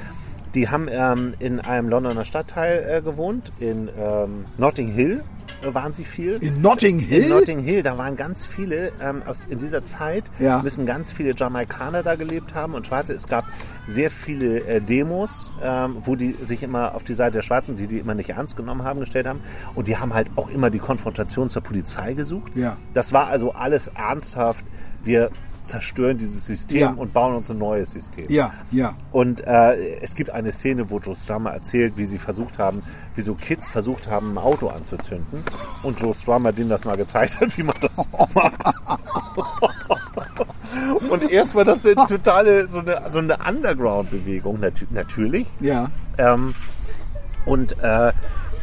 Die haben ähm, in einem Londoner Stadtteil äh, gewohnt, in ähm, Notting Hill waren sie viel. In Notting Hill? In Notting Hill, da waren ganz viele, ähm, aus, in dieser Zeit Ja. müssen ganz viele Jamaikaner da gelebt haben und Schwarze. Es gab sehr viele äh, Demos, ähm, wo die sich immer auf die Seite der Schwarzen, die die immer nicht ernst genommen haben, gestellt haben. Und die haben halt auch immer die Konfrontation zur Polizei gesucht. Ja. Das war also alles ernsthaft. Wir zerstören dieses System Ja. und bauen uns ein neues System. Ja, ja. Und äh, es gibt eine Szene, wo Joe Strummer erzählt, wie sie versucht haben, wie so Kids versucht haben, ein Auto anzuzünden. Und Joe Strummer denen das mal gezeigt hat, wie man das macht. Und erst war das eine totale, so eine, so eine Underground-Bewegung, natü natürlich. Ja. Ähm, und äh,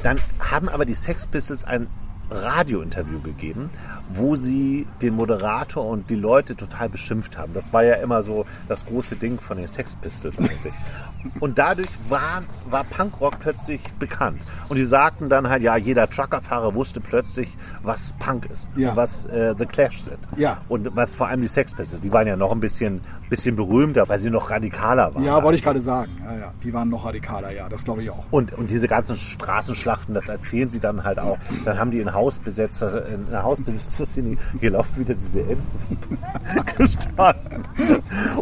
Dann haben aber die Sex Pistols ein Radiointerview gegeben, wo sie den Moderator und die Leute total beschimpft haben. Das war ja immer so das große Ding von den Sex Pistols eigentlich. Und dadurch war, war Punkrock plötzlich bekannt. Und die sagten dann halt, ja, jeder Truckerfahrer wusste plötzlich, was Punk ist, Ja. was äh, The Clash sind. Ja. Und was vor allem die Sex Pistols, die waren ja noch ein bisschen, bisschen berühmter, weil sie noch radikaler waren. Ja, wollte ich gerade sagen. Ja, ja, die waren noch radikaler, ja, das glaube ich auch. Und, und diese ganzen Straßenschlachten, das erzählen sie dann halt auch. Dann haben die in Hausbesetzer, in der Hausbesitzerszene, hier laufen wieder diese Enten gestanden.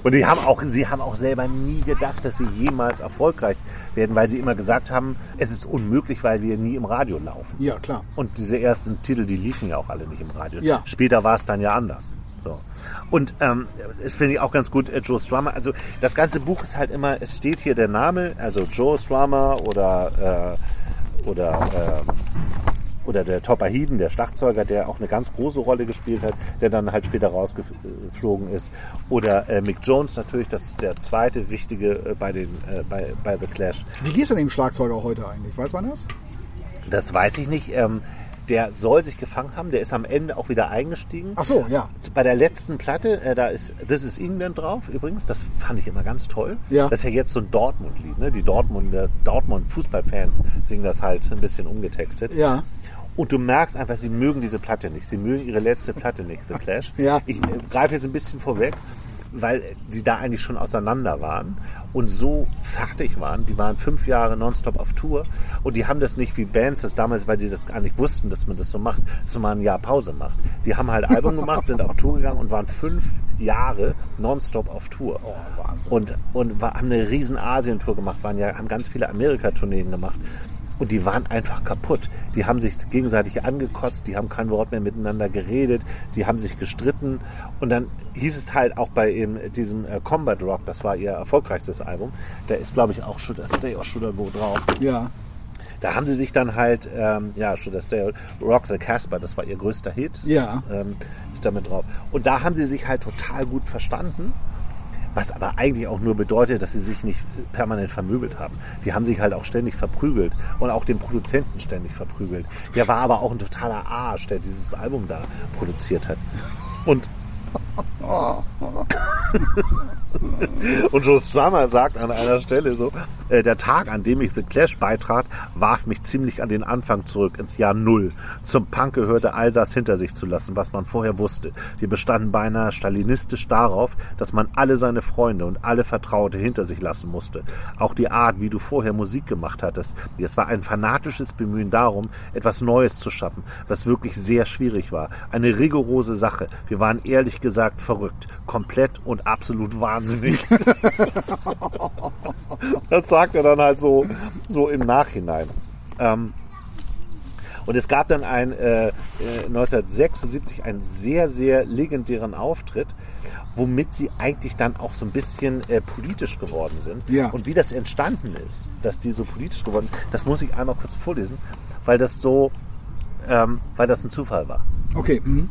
Und die haben auch, sie haben auch selber nie gedacht, dass sie jemals erfolgreich werden, weil sie immer gesagt haben, es ist unmöglich, weil wir nie im Radio laufen. Ja, klar. Und diese ersten Titel, die liefen ja auch alle nicht im Radio. Ja. Später war es dann ja anders. So. Und ähm, das finde ich auch ganz gut, äh, Joe Strummer. Also das ganze Buch ist halt immer, es steht hier der Name, also Joe Strummer oder äh, oder äh, oder der Topper Heeden, der Schlagzeuger, der auch eine ganz große Rolle gespielt hat, der dann halt später rausgeflogen ist. Oder äh, Mick Jones natürlich, das ist der zweite wichtige äh, bei, den, äh, bei, bei The Clash. Wie geht's denn dem Schlagzeuger heute eigentlich? Weiß man das? Das weiß ich nicht. Ähm, der soll sich gefangen haben, der ist am Ende auch wieder eingestiegen. Ach so, ja. Bei der letzten Platte, äh, da ist This is England drauf übrigens, das fand ich immer ganz toll. Ja. Das ist ja jetzt so ein Dortmund-Lied, ne? Die Dortmund, Dortmund-Fußballfans singen das halt ein bisschen umgetextet. Ja. Und du merkst einfach, sie mögen diese Platte nicht. Sie mögen ihre letzte Platte nicht, The Clash. Ja. Ich äh, greife jetzt ein bisschen vorweg, weil sie da eigentlich schon auseinander waren und so fertig waren. Die waren fünf Jahre nonstop auf Tour und die haben das nicht wie Bands das damals, weil sie das gar nicht wussten, dass man das so macht, dass man mal ein Jahr Pause macht. Die haben halt Album gemacht, sind auf Tour gegangen und waren fünf Jahre nonstop auf Tour. Oh, Wahnsinn. Und, und war, haben eine riesen Asien-Tour gemacht, waren ja, haben ganz viele Amerika-Tourneen gemacht. Und die waren einfach kaputt. Die haben sich gegenseitig angekotzt, die haben kein Wort mehr miteinander geredet, die haben sich gestritten. Und dann hieß es halt auch bei eben diesem äh, Combat Rock, das war ihr erfolgreichstes Album, da ist glaube ich auch Should I Stay or Should I Go drauf. Ja. Da haben sie sich dann halt, ähm, ja, Should I Stay or Rock the Casper, das war ihr größter Hit Ja. ähm, ist damit drauf. Und da haben sie sich halt total gut verstanden, was aber eigentlich auch nur bedeutet, dass sie sich nicht permanent vermöbelt haben. Die haben sich halt auch ständig verprügelt und auch den Produzenten ständig verprügelt. Der war aber auch ein totaler Arsch, der dieses Album da produziert hat. Und Und Joe Strummer sagt an einer Stelle so, äh, der Tag, an dem ich The Clash beitrat, warf mich ziemlich an den Anfang zurück, ins Jahr Null. Zum Punk gehörte all das hinter sich zu lassen, was man vorher wusste. Wir bestanden beinahe stalinistisch darauf, dass man alle seine Freunde und alle Vertraute hinter sich lassen musste. Auch die Art, wie du vorher Musik gemacht hattest. Es war ein fanatisches Bemühen darum, etwas Neues zu schaffen, was wirklich sehr schwierig war. Eine rigorose Sache. Wir waren ehrlich gesagt verrückt. Komplett und absolut wahnsinnig. das sagt er dann halt so, so im Nachhinein. Ähm, und es gab dann ein, äh, äh, 1976 einen sehr, sehr legendären Auftritt, womit sie eigentlich dann auch so ein bisschen äh, politisch geworden sind. Ja. Und wie das entstanden ist, dass die so politisch geworden sind, das muss ich einmal kurz vorlesen, weil das so, ähm, weil das ein Zufall war. Okay. Mhm.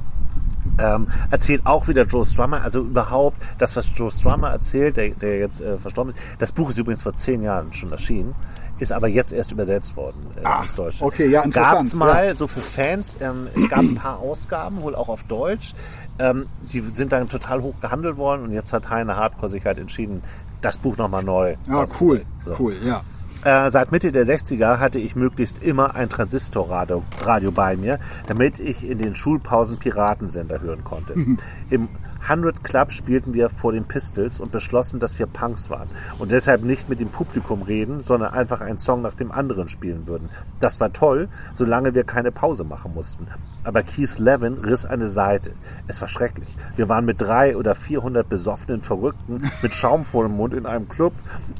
Ähm, erzählt auch wieder Joe Strummer, also überhaupt das, was Joe Strummer erzählt, der, der jetzt äh, verstorben ist. Das Buch ist übrigens vor zehn Jahren schon erschienen, ist aber jetzt erst übersetzt worden äh, Ach, ins Deutsche. okay, ja, interessant, Gab's mal ja. so für Fans, ähm, es gab ein paar Ausgaben, wohl auch auf Deutsch. Ähm, die sind dann total hoch gehandelt worden und jetzt hat Heine Hardcore sich halt entschieden, das Buch nochmal neu. Ja, auszubringen. cool. So. Cool, ja. Äh, seit Mitte der 60er hatte ich möglichst immer ein Transistorradio Radio bei mir, damit ich in den Schulpausen Piratensender hören konnte. Im 100 Club spielten wir vor den Pistols und beschlossen, dass wir Punks waren und deshalb nicht mit dem Publikum reden, sondern einfach einen Song nach dem anderen spielen würden. Das war toll, solange wir keine Pause machen mussten. Aber Keith Levin riss eine Seite. Es war schrecklich. Wir waren mit drei oder 400 besoffenen Verrückten mit Schaum vor dem Mund in einem Club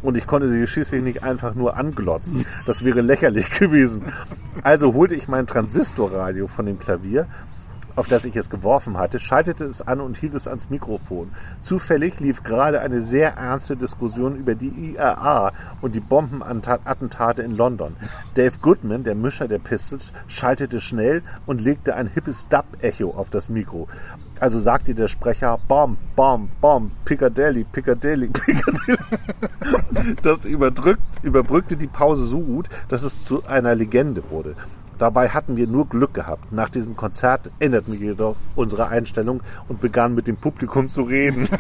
und ich konnte sie schließlich nicht einfach nur anglotzen. Das wäre lächerlich gewesen. Also holte ich mein Transistorradio von dem Klavier auf das ich es geworfen hatte, schaltete es an und hielt es ans Mikrofon. Zufällig lief gerade eine sehr ernste Diskussion über die IRA und die Bombenattentate in London. Dave Goodman, der Mischer der Pistols, schaltete schnell und legte ein hippes Dub-Echo auf das Mikro. Also sagte der Sprecher, Bomb, Bomb, Bomb, Piccadilly, Piccadilly, Piccadilly. Das überdrückt, überbrückte die Pause so gut, dass es zu einer Legende wurde. Dabei hatten wir nur Glück gehabt. Nach diesem Konzert änderten wir jedoch unsere Einstellung und begannen mit dem Publikum zu reden.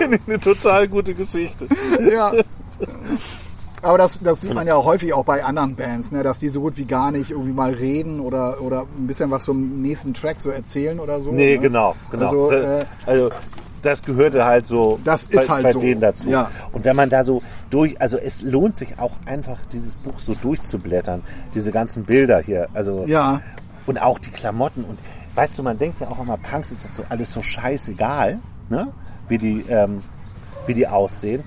Eine total gute Geschichte. Ja. Aber das, das sieht man ja häufig auch bei anderen Bands, ne? dass die so gut wie gar nicht irgendwie mal reden oder, oder ein bisschen was zum nächsten Track so erzählen oder so. Nee, ne? genau, genau. Also, äh, also das gehörte halt so Das ist bei, halt bei so. denen dazu. Ja. Und wenn man da so durch, also es lohnt sich auch einfach, dieses Buch so durchzublättern, diese ganzen Bilder hier, also Ja. und auch die Klamotten und weißt du, man denkt ja auch immer, Punks ist das so alles so scheißegal, ne? wie die, ähm, wie die aussehen.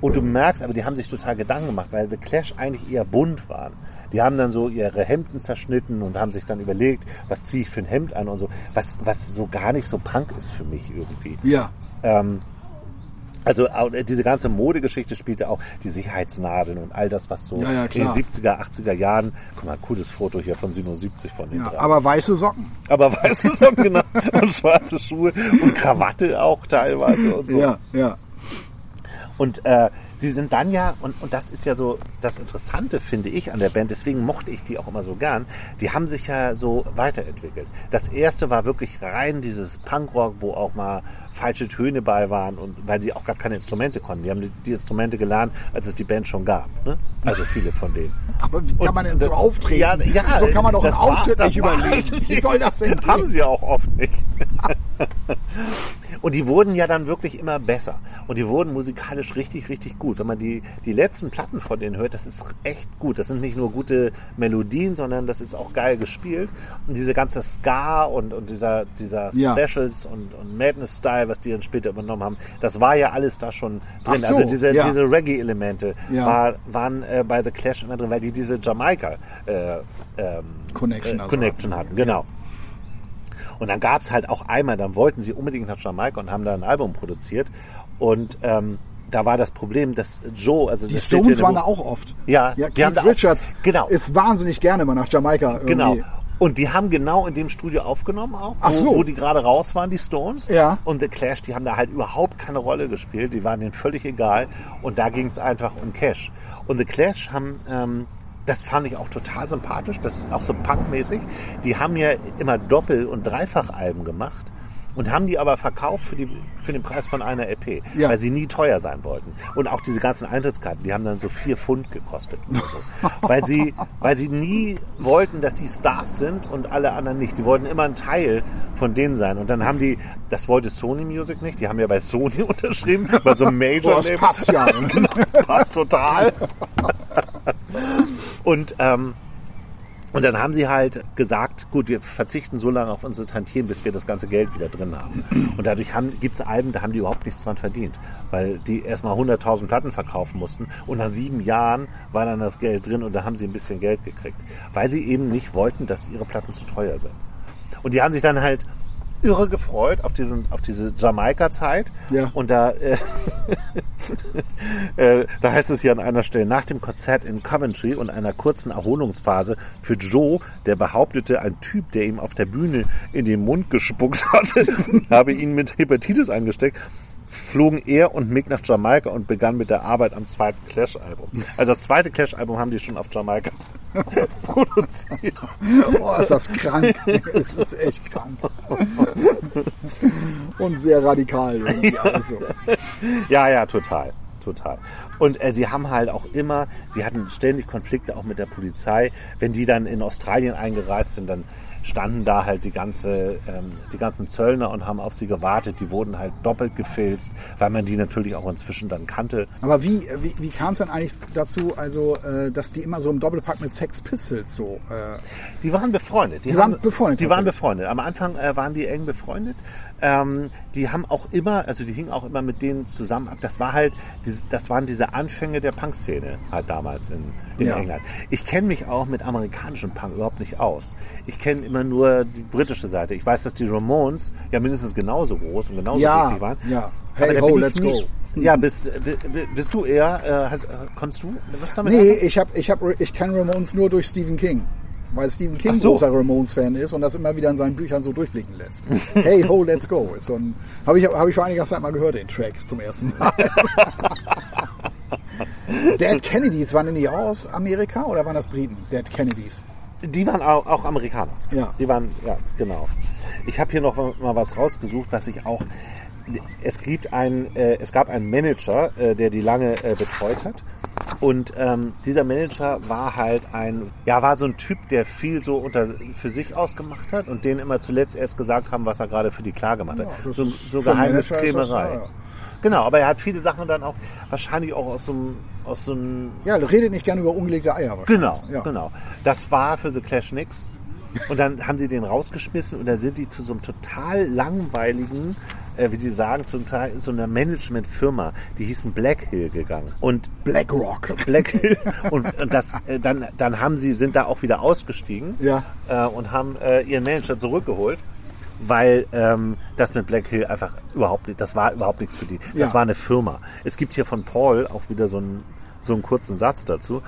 Und du merkst, aber die haben sich total Gedanken gemacht, weil The Clash eigentlich eher bunt waren. Die haben dann so ihre Hemden zerschnitten und haben sich dann überlegt, was ziehe ich für ein Hemd an und so, was, was so gar nicht so Punk ist für mich irgendwie. Ja. Ähm, also diese ganze Modegeschichte spielte auch die Sicherheitsnadeln und all das, was so Ja, ja, in den klar. 70er, 80er Jahren, guck mal, cooles Foto hier von 77 von den ja. drei. Aber weiße Socken. Aber weiße Socken, genau. Und schwarze Schuhe und Krawatte auch teilweise und so. Ja, ja. Und äh, sie sind dann ja, und, und das ist ja so das Interessante, finde ich, an der Band, deswegen mochte ich die auch immer so gern, die haben sich ja so weiterentwickelt. Das erste war wirklich rein dieses Punkrock, wo auch mal falsche Töne bei waren und weil sie auch gar keine Instrumente konnten. Die haben die, die Instrumente gelernt, als es die Band schon gab. Ne? Also viele von denen. Aber wie kann man denn so Und, auftreten? Ja, ja, so kann man doch einen das war- Auftritt das nicht überlegen. Wie soll das denn Haben gehen? sie ja auch oft nicht. Und die wurden ja dann wirklich immer besser. Und die wurden musikalisch richtig, richtig gut. Wenn man die, die letzten Platten von denen hört, das ist echt gut. Das sind nicht nur gute Melodien, sondern das ist auch geil gespielt. Und diese ganze Ska und, und dieser, dieser Ja. Specials und, und Madness-Style, was die dann später übernommen haben, das war ja alles da schon drin. Ach so, also diese, ja. diese Reggae-Elemente Ja. war, waren äh, bei The Clash immer drin, weil die diese Jamaika äh, ähm, Connection äh, also Connection hatten. Genau. Und dann gab es halt auch einmal, dann wollten sie unbedingt nach Jamaika und haben da ein Album produziert. Und ähm, da war das Problem, dass Joe, also Die Stones waren da auch oft. Ja, ja Keith da auch- Richards genau. ist wahnsinnig gerne mal nach Jamaika. Irgendwie. Genau. Und die haben genau in dem Studio aufgenommen auch, Ach wo, so. wo die gerade raus waren, die Stones. Ja. Und The Clash, die haben da halt überhaupt keine Rolle gespielt. Die waren denen völlig egal. Und da ging es einfach um Cash. Und The Clash haben, ähm, das fand ich auch total sympathisch, das ist auch so punkmäßig. Die haben ja immer Doppel- und Dreifachalben gemacht. Und haben die aber verkauft für, die, für den Preis von einer LP, Ja. weil sie nie teuer sein wollten. Und auch diese ganzen Eintrittskarten, die haben dann so vier Pfund gekostet. So. weil, sie, weil sie nie wollten, dass sie Stars sind und alle anderen nicht. Die wollten immer ein Teil von denen sein. Und dann haben die, das wollte Sony Music nicht, die haben ja bei Sony unterschrieben, bei so einem Major. Das passt ja. genau, passt total. und, ähm, und dann haben sie halt gesagt, gut, wir verzichten so lange auf unsere Tantien, bis wir das ganze Geld wieder drin haben. Und dadurch gibt es Alben, da haben die überhaupt nichts dran verdient, weil die erstmal 100.000 Platten verkaufen mussten. Und nach sieben Jahren war dann das Geld drin und da haben sie ein bisschen Geld gekriegt, weil sie eben nicht wollten, dass ihre Platten zu teuer sind. Und die haben sich dann halt irre gefreut auf, diesen, auf diese Jamaika-Zeit. Ja. Und da, äh, äh, da heißt es hier an einer Stelle, nach dem Konzert in Coventry und einer kurzen Erholungsphase für Joe, der behauptete, ein Typ, der ihm auf der Bühne in den Mund gespuckt hatte, habe ihn mit Hepatitis angesteckt, flogen er und Mick nach Jamaika und begannen mit der Arbeit am zweiten Clash-Album. Also das zweite Clash-Album haben die schon auf Jamaika produziert. Boah, ist das krank. es ist echt krank. Und sehr radikal irgendwie. Also. Ja, ja, total. Total. Und äh, sie haben halt auch immer, sie hatten ständig Konflikte auch mit der Polizei. Wenn die dann in Australien eingereist sind, dann standen da halt die, ganze, ähm, die ganzen Zöllner und haben auf sie gewartet. Die wurden halt doppelt gefilzt, weil man die natürlich auch inzwischen dann kannte. Aber wie, wie, wie kam es denn eigentlich dazu, also, äh, dass die immer so im Doppelpack mit Sex Pistols so. Äh, Die waren befreundet. Die waren befreundet, Die waren befreundet. Am Anfang äh, waren die eng befreundet. Ähm, die haben auch immer, also die hingen auch immer mit denen zusammen ab. Das war halt, das waren diese Anfänge der Punk-Szene halt damals in, in Ja. England. Ich kenne mich auch mit amerikanischem Punk überhaupt nicht aus. Ich kenne immer nur die britische Seite. Ich weiß, dass die Ramones ja mindestens genauso groß und genauso Ja, wichtig waren. ja. Hey ho, let's go. Ja, bist, bi- bi- bist du eher, äh, hast, äh, konntest du was damit nee, anfangen? ich, hab, ich, hab, ich kenne Ramones nur durch Stephen King. Weil Stephen King so. großer Ramones-Fan ist und das immer wieder in seinen Büchern so durchblicken lässt. hey ho, let's go. Ist so ein, habe ich, hab ich vor einiger Zeit mal gehört, den Track zum ersten Mal. Dead Kennedys, waren die nicht auch aus Amerika oder waren das Briten? Dead Kennedys. Die waren auch, auch Amerikaner. Ja. Die waren, ja, genau. Ich habe hier noch mal was rausgesucht, was ich auch. Es gibt ein, äh, es gab einen Manager, äh, der die lange äh, betreut hat. Und ähm, dieser Manager war halt ein, ja, war so ein Typ, der viel so unter für sich ausgemacht hat und denen immer zuletzt erst gesagt haben, was er gerade für die klar gemacht hat. Ja, so so ja, ja. Genau, aber er hat viele Sachen dann auch wahrscheinlich auch aus so einem, aus so einem Ja, redet nicht gerne über ungelegte Eier wahrscheinlich. Genau, ja. genau. Das war für The Clash nix. Und dann haben sie den rausgeschmissen und dann sind die zu so einem total langweiligen, äh, wie sie sagen, zum Teil so einer Managementfirma, die hießen Black Hill gegangen. Und Blackrock. Black Hill und, und das, äh, dann, dann haben sie, sind da auch wieder ausgestiegen Ja. äh, und haben äh, ihren Manager zurückgeholt. Weil ähm, das mit Black Hill einfach überhaupt nicht, das war überhaupt nichts für die. Das Ja. war eine Firma. Es gibt hier von Paul auch wieder so einen, so einen kurzen Satz dazu.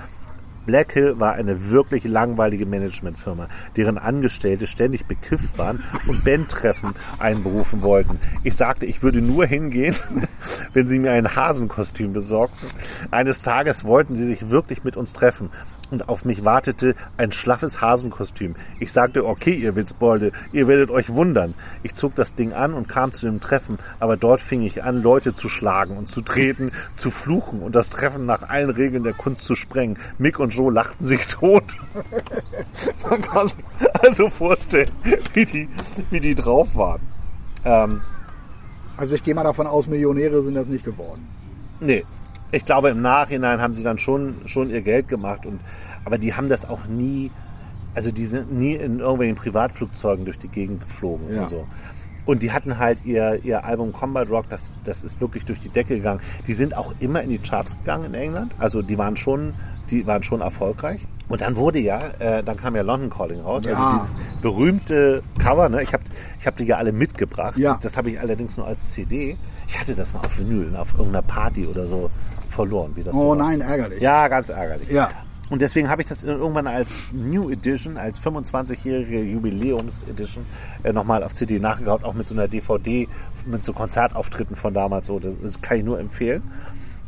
Black Hill war eine wirklich langweilige Managementfirma, deren Angestellte ständig bekifft waren und Bandtreffen einberufen wollten. Ich sagte, ich würde nur hingehen, wenn sie mir ein Hasenkostüm besorgten. Eines Tages wollten sie sich wirklich mit uns treffen und auf mich wartete ein schlaffes Hasenkostüm. Ich sagte, okay, ihr Witzbolde, ihr werdet euch wundern. Ich zog das Ding an und kam zu dem Treffen, aber dort fing ich an, Leute zu schlagen und zu treten, zu fluchen und das Treffen nach allen Regeln der Kunst zu sprengen. Mick und Joe lachten sich tot. Man kann sich also vorstellen, wie die, wie die drauf waren. Ähm, Also ich gehe mal davon aus, Millionäre sind das nicht geworden. Nee, ich glaube im Nachhinein haben sie dann schon, schon ihr Geld gemacht und aber die haben das auch nie, also die sind nie in irgendwelchen Privatflugzeugen durch die Gegend geflogen Ja. und so. Und die hatten halt ihr, ihr Album Combat Rock, das, das ist wirklich durch die Decke gegangen. Die sind auch immer in die Charts gegangen in England. Also die waren schon, die waren schon erfolgreich. Und dann wurde ja, äh, dann kam ja London Calling raus, also Ja. dieses berühmte Cover, ne? Ich habe ich hab die ja alle mitgebracht. Ja. Das habe ich allerdings nur als CD. Ich hatte das mal auf Vinyl, auf irgendeiner Party oder so verloren. Wie das so Oh war. nein, ärgerlich. Ja, ganz ärgerlich. Ja. Und deswegen habe ich das irgendwann als New Edition, als 25-jährige Jubiläums-Edition äh, nochmal auf CD nachgehaut, auch mit so einer DVD, mit so Konzertauftritten von damals. So, das, das kann ich nur empfehlen.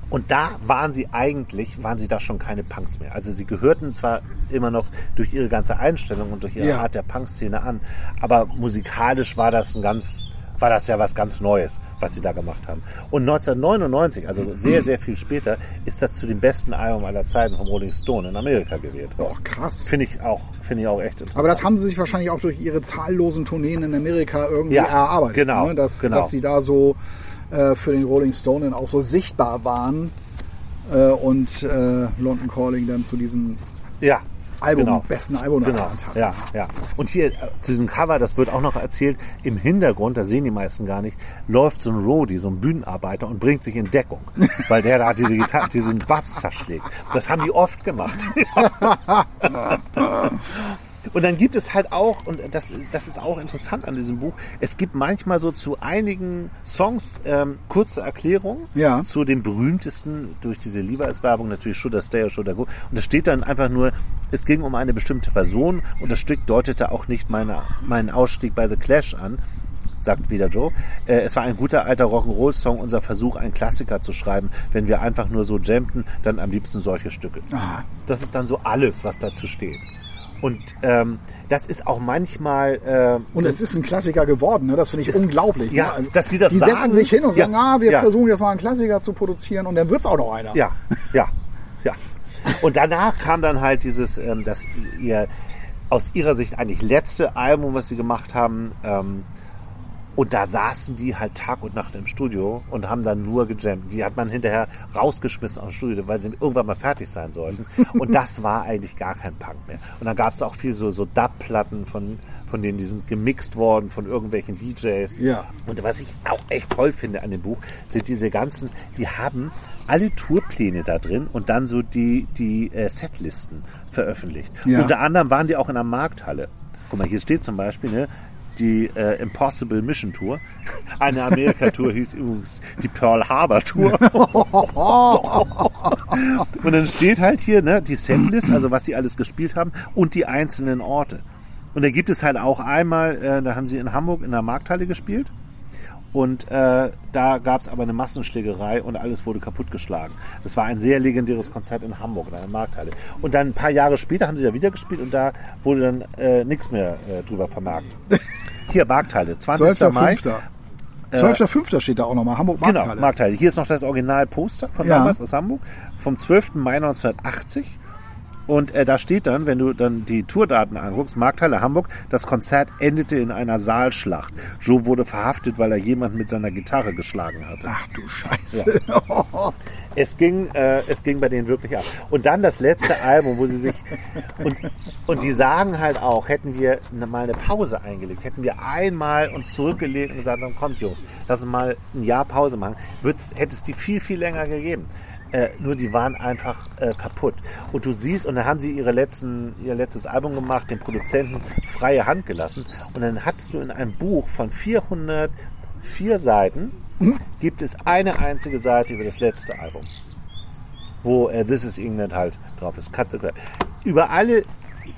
Und da waren sie eigentlich, waren sie da schon keine Punks mehr. Also sie gehörten zwar immer noch durch ihre ganze Einstellung und durch ihre Ja. Art der Punk-Szene an, aber musikalisch war das ein ganz, war das ja was ganz Neues, was sie da gemacht haben. Und 1999, also sehr, sehr viel später, ist das zu dem besten Album aller Zeiten vom Rolling Stone in Amerika gewählt Oh, krass. Finde ich auch, finde ich auch echt interessant. Aber das haben sie sich wahrscheinlich auch durch ihre zahllosen Tourneen in Amerika irgendwie Ja, erarbeitet. genau, ne? dass, genau. dass sie da so äh, für den Rolling Stone dann auch so sichtbar waren äh, und äh, London Calling dann zu diesem ja, Album, genau. besten Album Genau, hat. ja, ja. Und hier äh, zu diesem Cover, das wird auch noch erzählt, im Hintergrund, da sehen die meisten gar nicht, läuft so ein Roadie, so ein Bühnenarbeiter und bringt sich in Deckung, weil der da diese Gitarre, diesen Bass zerschlägt. Das haben die oft gemacht. Und dann gibt es halt auch, und das, das ist auch interessant an diesem Buch, es gibt manchmal so zu einigen Songs ähm, kurze Erklärungen Ja. zu den berühmtesten durch diese Levi's-Werbung, natürlich Should I Stay or Should I Go. Und da steht dann einfach nur, es ging um eine bestimmte Person und das Stück deutete auch nicht meine, meinen Ausstieg bei The Clash an, sagt wieder Joe. Äh, es war ein guter alter Rock'n'Roll-Song, unser Versuch, einen Klassiker zu schreiben. Wenn wir einfach nur so jammten, dann am liebsten solche Stücke. Ah, Das ist dann so alles, was dazu steht. Und ähm, das ist auch manchmal. Äh, und so, es ist ein Klassiker geworden, ne? das finde ich Ist- unglaublich. ja, ne? also, dass sie das die sagen. setzen sich hin und Ja, sagen, ah, wir ja. versuchen jetzt mal einen Klassiker zu produzieren und dann wird es auch noch einer. Ja, ja, ja. Und danach kam dann halt dieses, ähm, das ihr aus ihrer Sicht eigentlich letzte Album, was sie gemacht haben. Ähm, und da saßen die halt Tag und Nacht im Studio und haben dann nur gejammt. Die hat man hinterher rausgeschmissen aus dem Studio, weil sie irgendwann mal fertig sein sollten. Und das war eigentlich gar kein Punk mehr. Und dann gab es auch viel so, so Dub-Platten von, von denen, die sind gemixt worden von irgendwelchen DJs. Ja. Und was ich auch echt toll finde an dem Buch, sind diese ganzen, die haben alle Tourpläne da drin und dann so die, die äh, Setlisten veröffentlicht. Ja. Unter anderem waren die auch in der Markthalle. Guck mal, hier steht zum Beispiel, ne, die äh, Impossible Mission Tour. Eine Amerika-Tour hieß übrigens die Pearl Harbor Tour. und dann steht halt hier ne, die Setlist, also was sie alles gespielt haben und die einzelnen Orte. Und da gibt es halt auch einmal, äh, da haben sie in Hamburg in der Markthalle gespielt. Und äh, da gab es aber eine Massenschlägerei und alles wurde kaputtgeschlagen. Das war ein sehr legendäres Konzert in Hamburg, in einer Markthalle. Und dann ein paar Jahre später haben sie da wieder gespielt und da wurde dann äh, nichts mehr äh, drüber vermerkt. Hier, Markthalle, 20. Mai. 12.05. 12.05. steht da auch nochmal, Hamburg Markthalle. Genau, Markthalle. Hier ist noch das Originalposter von Ja. damals aus Hamburg, vom 12. Mai 1980. Und äh, da steht dann, wenn du dann die Tourdaten anguckst, Markthalle Hamburg, das Konzert endete in einer Saalschlacht. Joe wurde verhaftet, weil er jemanden mit seiner Gitarre geschlagen hatte. Ach du Scheiße. Es ging, äh, es ging bei denen wirklich ab. Und dann das letzte Album, wo sie sich und, und die sagen halt auch, hätten wir ne- mal eine Pause eingelegt, hätten wir einmal uns zurückgelegt und gesagt, dann kommt Jungs, lass uns mal ein Jahr Pause machen, hätte es die viel, viel länger gegeben. Äh, nur die waren einfach äh, kaputt. Und du siehst, und dann haben sie ihre letzten, ihr letztes Album gemacht, den Produzenten freie Hand gelassen. Und dann hattest du in einem Buch von 404 Seiten, gibt es eine einzige Seite über das letzte Album wo äh, This is England halt drauf ist. Cut the Crap. Über alle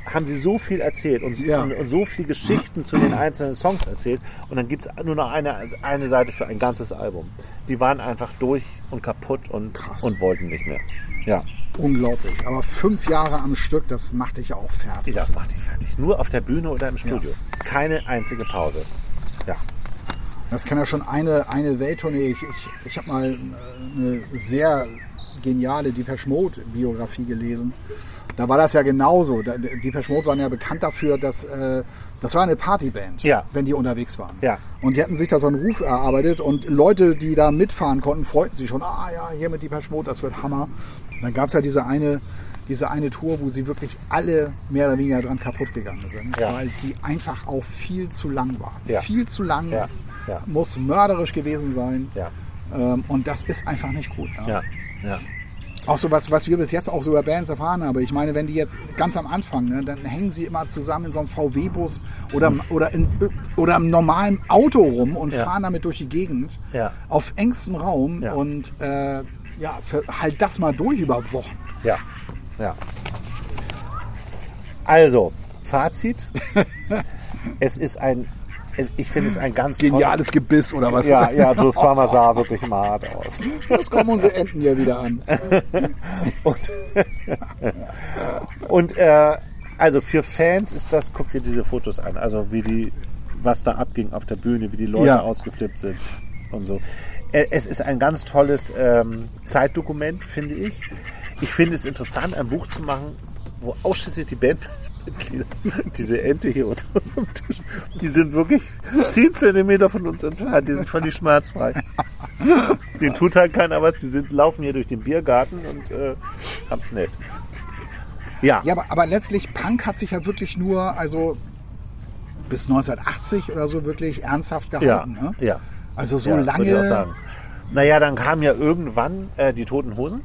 haben sie so viel erzählt und, Ja. und, und so viele Geschichten zu den einzelnen Songs erzählt. Und dann gibt es nur noch eine, eine Seite für ein ganzes Album. Die waren einfach durch und kaputt und, Krass. und wollten nicht mehr. Ja, Unglaublich. Aber fünf Jahre am Stück, das macht dich ja auch fertig. das macht die fertig. Nur auf der Bühne oder im Studio. Keine einzige Pause. Ja. Das kann ja schon eine, eine Welttournee. Ich, ich, ich habe mal äh, eine sehr geniale Depeche Mode Biografie gelesen. Da war das ja genauso. Depeche Mode waren ja bekannt dafür, dass äh, das war eine Partyband, Ja. wenn die unterwegs waren. Ja. Und die hatten sich da so einen Ruf erarbeitet und Leute, die da mitfahren konnten, freuten sich schon, ah ja, hier mit Depeche Mode, das wird Hammer. Und dann gab es ja diese eine, diese eine Tour, wo sie wirklich alle mehr oder weniger dran kaputt gegangen sind, Ja. weil sie einfach auch viel zu lang war. Ja. Viel zu lang. Ja. Muss mörderisch gewesen sein. Ja. Ähm, und das ist einfach nicht gut. ne? Ja. Ja. Auch so was, was wir bis jetzt auch so über Bands erfahren haben. Ich meine, wenn die jetzt ganz am Anfang, ne, dann hängen sie immer zusammen in so einem VW-Bus oder, oder, in, oder im normalen Auto rum und Ja. fahren damit durch die Gegend Ja. auf engstem Raum Ja. und äh, ja, halt das mal durch über Wochen. Ja, ja. Also, Fazit. es ist ein, ich finde es ein ganz Geniales Gebiss oder was? tolles- Ja, ja, das Farmer sah wirklich mal hart aus. Jetzt kommen unsere Enten hier wieder an. Und, und äh, also für Fans ist das, guck dir diese Fotos an, also wie die, was da abging auf der Bühne, wie die Leute Ja. ausgeflippt sind und so. Äh, Es ist ein ganz tolles ähm, Zeitdokument, finde ich. Ich finde es interessant, ein Buch zu machen, wo ausschließlich die Bandmitglieder, diese Ente hier unter dem Tisch, die sind wirklich 10 Zentimeter von uns entfernt, die sind völlig schmerzfrei. Den tut halt keiner was, die sind, laufen hier durch den Biergarten und äh, haben's nett. Ja, Ja, aber, aber letztlich, Punk hat sich ja wirklich nur, also bis 1980 oder so wirklich ernsthaft ja, gehalten. Ne? ja. Also so ja, lange. Naja, dann kamen ja irgendwann äh, die Toten Hosen.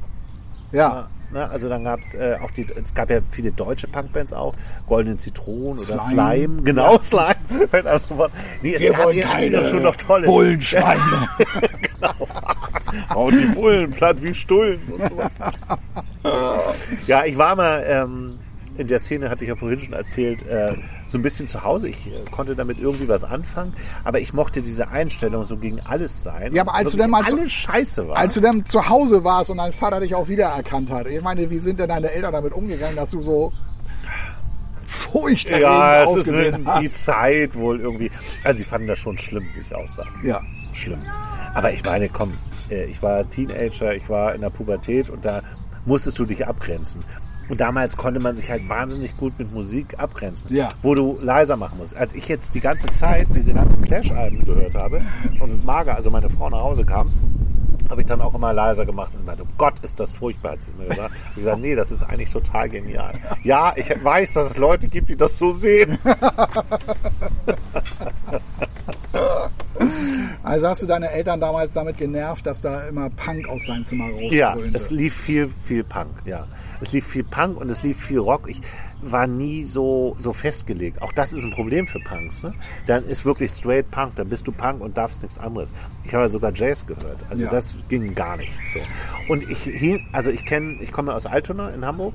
Ja, Ne? Also dann gab es äh, auch die, es gab ja viele deutsche Punkbands auch, Goldene Zitronen oder Slime. Genau, Slime. Nee, es wir gab wollen keine schon noch tolle. Bullenschweine. Oh, die Bullen platt wie Stullen. Und so. ja, ich war mal ähm, in der Szene, hatte ich ja vorhin schon erzählt, äh, so ein bisschen zu Hause. Ich äh, konnte damit irgendwie was anfangen, aber ich mochte diese Einstellung so gegen alles sein. Ja, aber als du dann mal zu- alles scheiße war. Als du dann zu Hause warst und dein Vater dich auch wiedererkannt hat. Ich meine, wie sind denn deine Eltern damit umgegangen, dass du so furchterregend ja, ausgesehen die hast? Zeit wohl irgendwie. Also sie fanden das schon schlimm, wie ich aussah. Ja. schlimm. Aber ich meine, komm, äh, ich war Teenager, ich war in der Pubertät und da musstest du dich abgrenzen. Und damals konnte man sich halt wahnsinnig gut mit Musik abgrenzen, Ja. wo du leiser machen musst. Als ich jetzt die ganze Zeit diese ganzen Clash-Alben gehört habe und Marga, also meine Frau, nach Hause kam, habe ich dann auch immer leiser gemacht und meinte, oh Gott, ist das furchtbar, hat sie mir gesagt. Ich gesagt, nee, das ist eigentlich total genial. Ja, ich weiß, dass es Leute gibt, die das so sehen. Also hast du deine Eltern damals damit genervt, dass da immer Punk aus deinem Zimmer Ja, rausgrünte? es lief viel, viel Punk, ja. Es lief viel Punk und es lief viel Rock. Ich, war nie so, so festgelegt. Auch das ist ein Problem für Punks. Ne? Dann ist wirklich straight Punk, dann bist du Punk und darfst nichts anderes. Ich habe ja sogar Jazz gehört. Also Ja. das ging gar nicht. So. Und ich hier, also ich kenne, ich komme aus Altona in Hamburg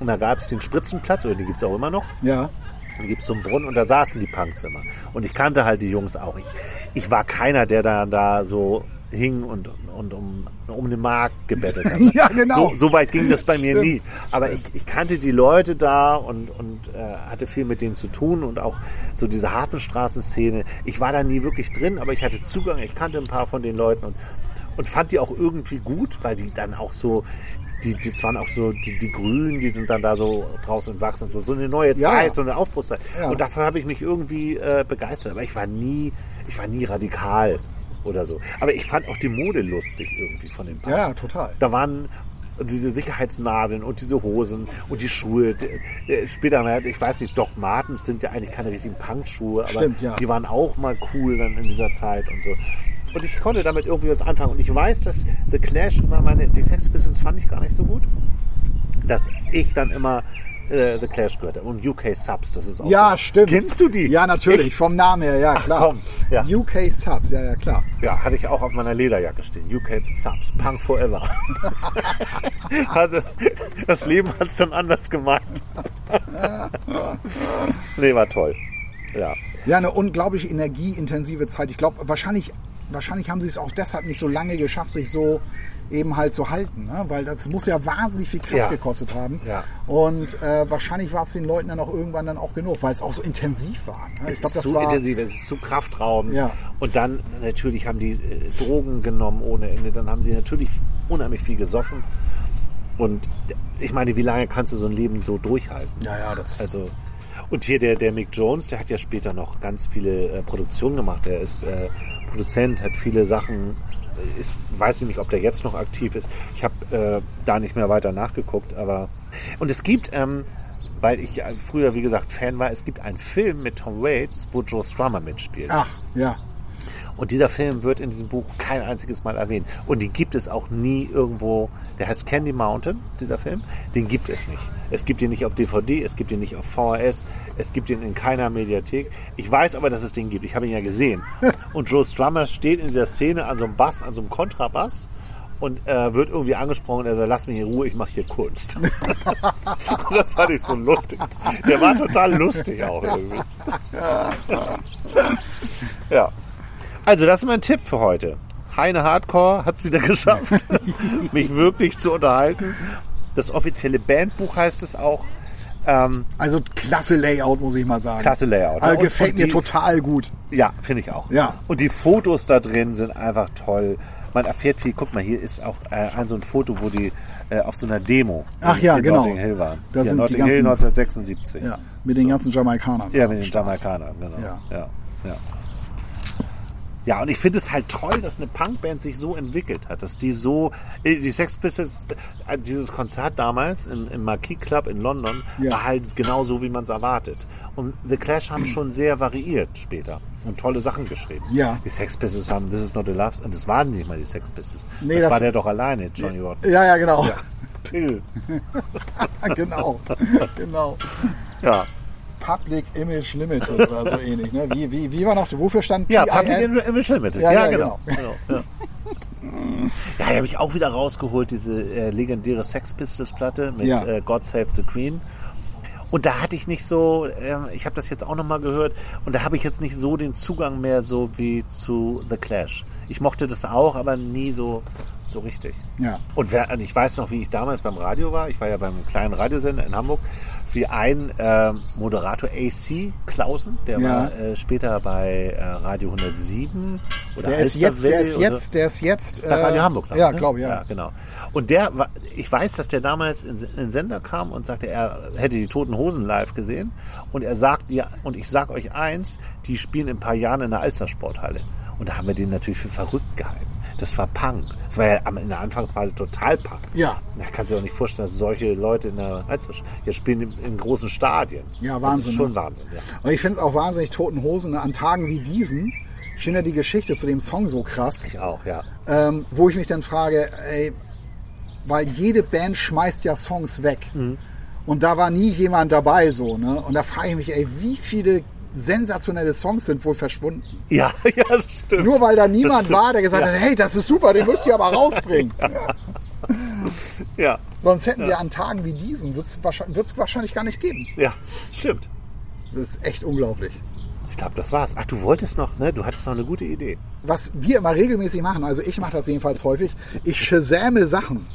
und da gab es den Spritzenplatz, oder die gibt es auch immer noch. Ja. Da gibt es so einen Brunnen und da saßen die Punks immer. Und ich kannte halt die Jungs auch. Ich, ich war keiner, der da, da so hing und, und um, um den Markt gebettelt hat. Ja, genau. So, so weit ging das bei mir Stimmt. nie. Aber ich, ich kannte die Leute da und, und äh, hatte viel mit denen zu tun und auch so diese Hafenstraßenszene. Ich war da nie wirklich drin, aber ich hatte Zugang. Ich kannte ein paar von den Leuten und, und fand die auch irgendwie gut, weil die dann auch so die, die waren auch so, die, die Grünen, die sind dann da so draußen wachsen und so, so eine neue Ja. Zeit, so eine Aufbruchszeit. Ja. Und dafür habe ich mich irgendwie äh, begeistert. Aber ich war nie, ich war nie radikal oder so. Aber ich fand auch die Mode lustig irgendwie von den Punks. Ja, ja, total. Da waren diese Sicherheitsnadeln und diese Hosen und die Schuhe. Später, ich weiß nicht, Doc Martens sind ja eigentlich keine richtigen Punkschuhe, aber Stimmt, ja. die waren auch mal cool dann in dieser Zeit und so. Und ich konnte damit irgendwie was anfangen. Und ich weiß, dass The Clash immer meine, die Sex Pistols fand ich gar nicht so gut, dass ich dann immer äh, The Clash gehörte. Und UK Subs, das ist auch Ja, so. stimmt. Kennst du die? Ja, natürlich. Ich, Vom Namen her, ja, klar. komm, ja. UK Subs, ja, ja, klar. ja, hatte ich auch auf meiner Lederjacke stehen. UK Subs, Punk Forever. also, das Leben hat es dann anders gemacht. nee, war toll. Ja. Ja, eine unglaublich energieintensive Zeit. Ich glaube, wahrscheinlich, wahrscheinlich haben sie es auch deshalb nicht so lange geschafft, sich so eben halt zu halten, ne? weil das muss ja wahnsinnig viel Kraft Ja. gekostet haben. Ja. Und äh, wahrscheinlich war es den Leuten dann auch irgendwann dann auch genug, weil es auch so intensiv war. Ne? Es Ich glaube, ist das zu war intensiv, es ist zu kraftraubend. Ja. Und dann natürlich haben die äh, Drogen genommen ohne Ende. Dann haben sie natürlich unheimlich viel gesoffen. Und ich meine, wie lange kannst du so ein Leben so durchhalten? ja, ja, das Also, und hier der, der Mick Jones, der hat ja später noch ganz viele äh, Produktionen gemacht. Der ist äh, Produzent, hat viele Sachen. Ist, weiß ich nicht, ob der jetzt noch aktiv ist. Ich habe äh, da nicht mehr weiter nachgeguckt, aber und es gibt, ähm, weil ich äh, früher wie gesagt Fan war, es gibt einen Film mit Tom Waits, wo Joe Strummer mitspielt. Ach, ja. Und dieser Film wird in diesem Buch kein einziges Mal erwähnt. Und den gibt es auch nie irgendwo. Der heißt Candy Mountain, dieser Film. Den gibt es nicht. Es gibt ihn nicht auf DVD, es gibt ihn nicht auf VHS, es gibt ihn in keiner Mediathek. Ich weiß aber, dass es den gibt. Ich habe ihn ja gesehen. Und Joe Strummer steht in dieser Szene an so einem Bass, an so einem Kontrabass und äh, wird irgendwie angesprochen. Er sagt, lass mich in Ruhe, ich mache hier Kunst. das fand ich so lustig. Der war total lustig auch irgendwie. Ja. Also, das ist mein Tipp für heute. Heine Hardcore hat es wieder geschafft, mich wirklich zu unterhalten. Das offizielle Bandbuch heißt es auch. Ähm, Also klasse Layout, muss ich mal sagen. Klasse Layout, ne? Also Und- gefällt mir die- total gut. ja, finde ich auch. Ja. Und die Fotos da drin sind einfach toll. Man erfährt viel. Guck mal, hier ist auch äh, ein so ein Foto, wo die äh, auf so einer Demo Ach in, ja, in genau. Notting Hill waren. Da ja, sind die Notting Hill ganzen- 1976. Ja, mit den ganzen Jamaikanern. Ja, mit den Start. Jamaikanern, genau. Ja. Ja, ja. Ja, und ich finde es halt toll, dass eine Punkband sich so entwickelt hat, dass die so, äh, die Sex Pistols, äh, dieses Konzert damals im, im Marquis Club in London Ja. war halt genau so, wie man es erwartet. Und The Clash haben schon sehr variiert später und tolle Sachen geschrieben. Ja. Die Sex Pistols haben This Is Not a Love, und das waren nicht mal die Sex Pistols. Nee, das, das- war der doch alleine, Johnny Rotten. Ja, ja, genau. Pill. genau. genau. Ja. Public Image Limited oder so ähnlich. Ne? Wie, wie, wie war noch, wofür stand Ja, PIL? Public Image Limited. Ja, Ja, ja, genau. genau. ja. Ja, die habe ich auch wieder rausgeholt, diese äh, legendäre Sex Pistols Platte mit Ja. äh, God Save the Queen. Und da hatte ich nicht so, ähm, ich habe das jetzt auch nochmal gehört, und da habe ich jetzt nicht so den Zugang mehr so wie zu The Clash. Ich mochte das auch, aber nie so, so richtig. Ja. Und wer, und ich weiß noch, wie ich damals beim Radio war. Ich war ja beim kleinen Radiosender in Hamburg. Wie ein ähm, Moderator AC Klausen, der Ja. war äh, später bei äh, Radio 107 oder Der ist jetzt, der ist oder- jetzt, der ist jetzt. bei Radio Hamburg, Ja, ne? glaube ich, ja. ja. genau. Und der war, ich weiß, dass der damals in, in den Sender kam und sagte, er hätte die Toten Hosen live gesehen. Und er sagt, ja, und ich sag euch eins, die spielen in ein paar Jahren in der Alster Sporthalle. Und da haben wir den natürlich für verrückt gehalten. Das war Punk. Das war ja in der Anfangsphase total Punk. Ja. Da kannst du dir auch nicht vorstellen, dass solche Leute in der Alster jetzt spielen in, in großen Stadien. Ja, Das Wahnsinn, ist schon ne? Wahnsinn, ja. Und ich finde es auch wahnsinnig Toten Hosen ne? an Tagen wie diesen. Ich finde ja die Geschichte zu dem Song so krass, Ich auch, ja. ähm, wo ich mich dann frage, ey, weil jede Band schmeißt ja Songs weg. Mhm. Und da war nie jemand dabei so. Ne? Und da frage ich mich, ey, wie viele sensationelle Songs sind wohl verschwunden. Ja, ja, das stimmt. Nur weil da niemand war, der gesagt Ja. hat, hey, das ist super, den müsst ihr aber rausbringen. Ja, Sonst hätten wir an Tagen wie diesen, wird es wahrscheinlich, wahrscheinlich gar nicht geben. ja, stimmt. Das ist echt unglaublich. Ich glaube, das war's. Ach, du wolltest noch, ne? Du hattest noch eine gute Idee. Was wir immer regelmäßig machen, also ich mache das jedenfalls häufig, ich shazamme Sachen.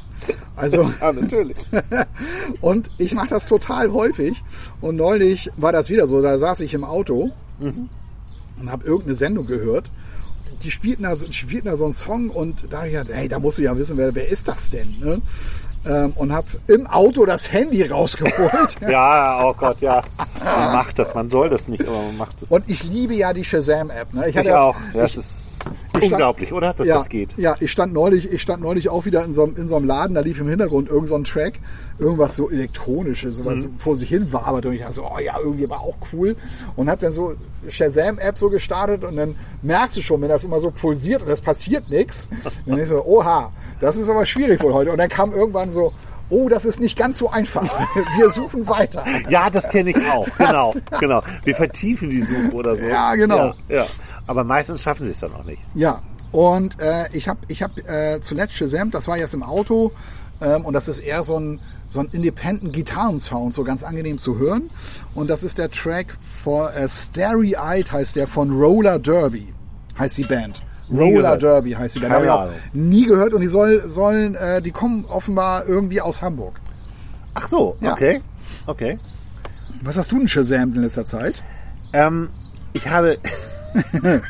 Also, Ja, natürlich. und ich mache das total häufig. Und neulich war das wieder so, da saß ich im Auto und habe irgendeine Sendung gehört. Die spielten da, spielten da so einen Song und da ich gedacht, hey, da musst du ja wissen, wer, wer ist das denn? Ne? Ähm, und habe im Auto das Handy rausgeholt. Ja, oh Gott, ja. Man macht das, man soll das nicht, aber man macht es. Und ich liebe ja die Shazam-App. Ne? ich hatte das- auch. Ja, ich- das ist ich stand- unglaublich, oder? Dass ja, das geht. Ja, ich stand neulich, ich stand neulich auch wieder in so, einem- in so einem Laden, da lief im Hintergrund irgend so ein Track, irgendwas so elektronisches, sowas Mhm. so vor sich hin wabert und ich dachte so, oh ja, irgendwie war auch cool und hab dann so Shazam-App so gestartet und dann merkst du schon, wenn das immer so pulsiert und es passiert nichts, dann denkst du, oha, das ist aber schwierig wohl heute und dann kam irgendwann so, oh, das ist nicht ganz so einfach, wir suchen weiter. Ja, das kenne ich auch. Genau, genau. Wir vertiefen die Suche oder so. Ja, genau. Ja, ja. Aber meistens schaffen sie es dann auch nicht. Ja, und äh, ich habe ich hab, äh, zuletzt Shazam, das war jetzt im Auto ähm, und das ist eher so ein, so ein independent Gitarrensound, so ganz angenehm zu hören. Und das ist der Track von äh, Starry Eyed heißt der von Roller Derby, heißt die Band. Roller. Derby heißt die Band. Keine auch Ahnung. nie gehört und die soll, sollen, äh, die kommen offenbar irgendwie aus Hamburg. Ach so, Ja. okay. Okay. Was hast du denn Shazam in letzter Zeit? Ähm, ich habe.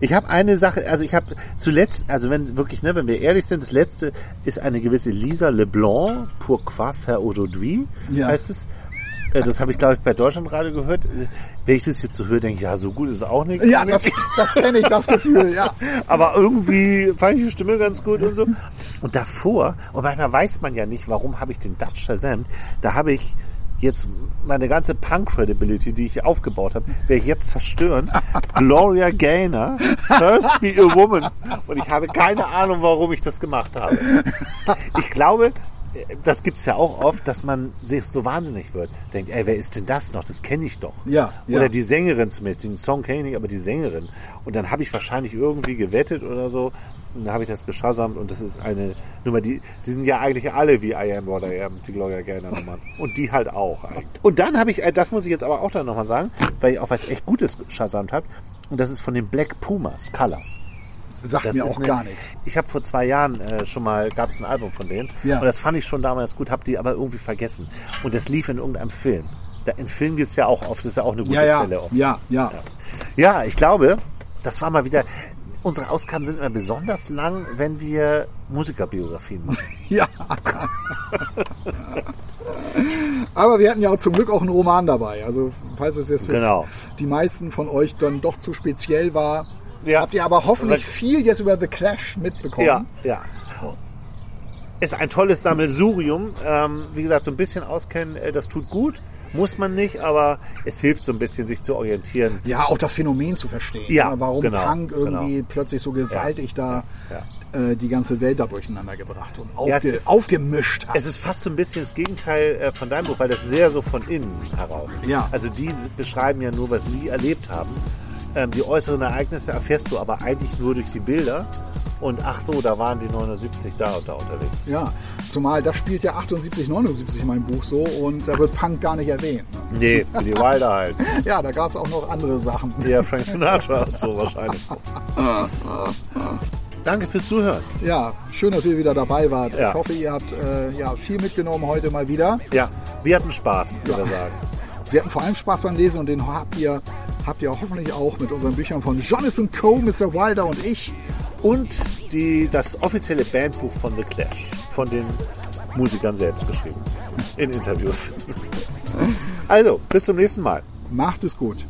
ich habe eine Sache, also ich habe zuletzt, also wenn wirklich, ne, wenn wir ehrlich sind, das letzte ist eine gewisse Lisa Leblanc, Pourquoi faire aujourd'hui, Ja. heißt es. Äh, Das habe ich, glaube ich, bei Deutschlandradio gehört. Äh, Wenn ich das jetzt so höre, denke ich, ja, so gut ist es auch nicht. Ja, das, das kenne ich, das Gefühl, ja. Aber irgendwie fand ich die Stimme ganz gut und so. Und davor, und manchmal weiß man ja nicht, warum habe ich den Dutch Shazam, da habe ich jetzt meine ganze Punk-Credibility, die ich aufgebaut habe, werde ich jetzt zerstören. Gloria Gaynor, First Be a Woman. Und ich habe keine Ahnung, warum ich das gemacht habe. Ich glaube, das gibt's ja auch oft, dass man sich so wahnsinnig wird. Denkt, ey, wer ist denn das noch? Das kenne ich doch. Ja, Oder ja. die Sängerin zumindest. Den Song kenne ich nicht, aber die Sängerin. Und dann habe ich wahrscheinlich irgendwie gewettet oder so. Und dann habe ich das geschasamt und das ist eine Nummer, die, die sind ja eigentlich alle wie I Am What I Am, die Gloria Gaynor Nummern. Und die halt auch eigentlich. Und dann habe ich, äh, das muss ich jetzt aber auch dann nochmal sagen, weil ich auch was echt Gutes geschasamt habe. Und das ist von den Black Pumas, Colors. Sagt Das mir auch eine- gar nichts. Ich habe vor zwei Jahren äh, schon mal, gab es ein Album von denen. Ja. Und das fand ich schon damals gut, habe die aber irgendwie vergessen. Und das lief in irgendeinem Film. Da, in Film gibt es ja auch oft, das ist ja auch eine gute Ja, ja, Quelle oft. ja, ja. Ja, ich glaube, das war mal wieder. Unsere Ausgaben sind immer besonders lang, wenn wir Musikerbiografien machen. Ja. Aber wir hatten ja auch zum Glück auch einen Roman dabei. Also falls es jetzt für Genau. die meisten von euch dann doch zu speziell war, Ja. habt ihr aber hoffentlich viel jetzt über The Clash mitbekommen. Ja, ja. Ist ein tolles Sammelsurium. Ähm, wie gesagt, so ein bisschen auskennen, äh, das tut gut. Muss man nicht, aber es hilft so ein bisschen, sich zu orientieren. Ja, auch das Phänomen zu verstehen. Ja, ne? Warum genau, Punk irgendwie genau. plötzlich so gewaltig da äh, die ganze Welt da durcheinander gebracht und Ja, aufge ist- aufgemischt hat. Es ist fast so ein bisschen das Gegenteil äh, von deinem Buch, weil das sehr so von innen heraus ist. Ja. Also die beschreiben ja nur, was sie erlebt haben. Ähm, die äußeren Ereignisse erfährst du aber eigentlich nur durch die Bilder. Und ach so, da waren die 79 da und da unterwegs. ja, zumal das spielt ja 78, 79 mein Buch so und da wird Punk gar nicht erwähnt. Ne? Nee, die Wilder halt. Ja, da gab es auch noch andere Sachen. Eher Frank Sinatra und so wahrscheinlich. Danke fürs Zuhören. Ja, schön, dass ihr wieder dabei wart. Ja. Ich hoffe, ihr habt äh, ja, viel mitgenommen heute mal wieder. Ja, wir hatten Spaß, würde ich sagen. Wir hatten vor allem Spaß beim Lesen und den habt ihr, habt ihr hoffentlich auch mit unseren Büchern von Jonathan Coe, Mr. Wilder und ich. Und die, das offizielle Bandbuch von The Clash, von den Musikern selbst geschrieben. In Interviews. Also, bis zum nächsten Mal. Macht es gut.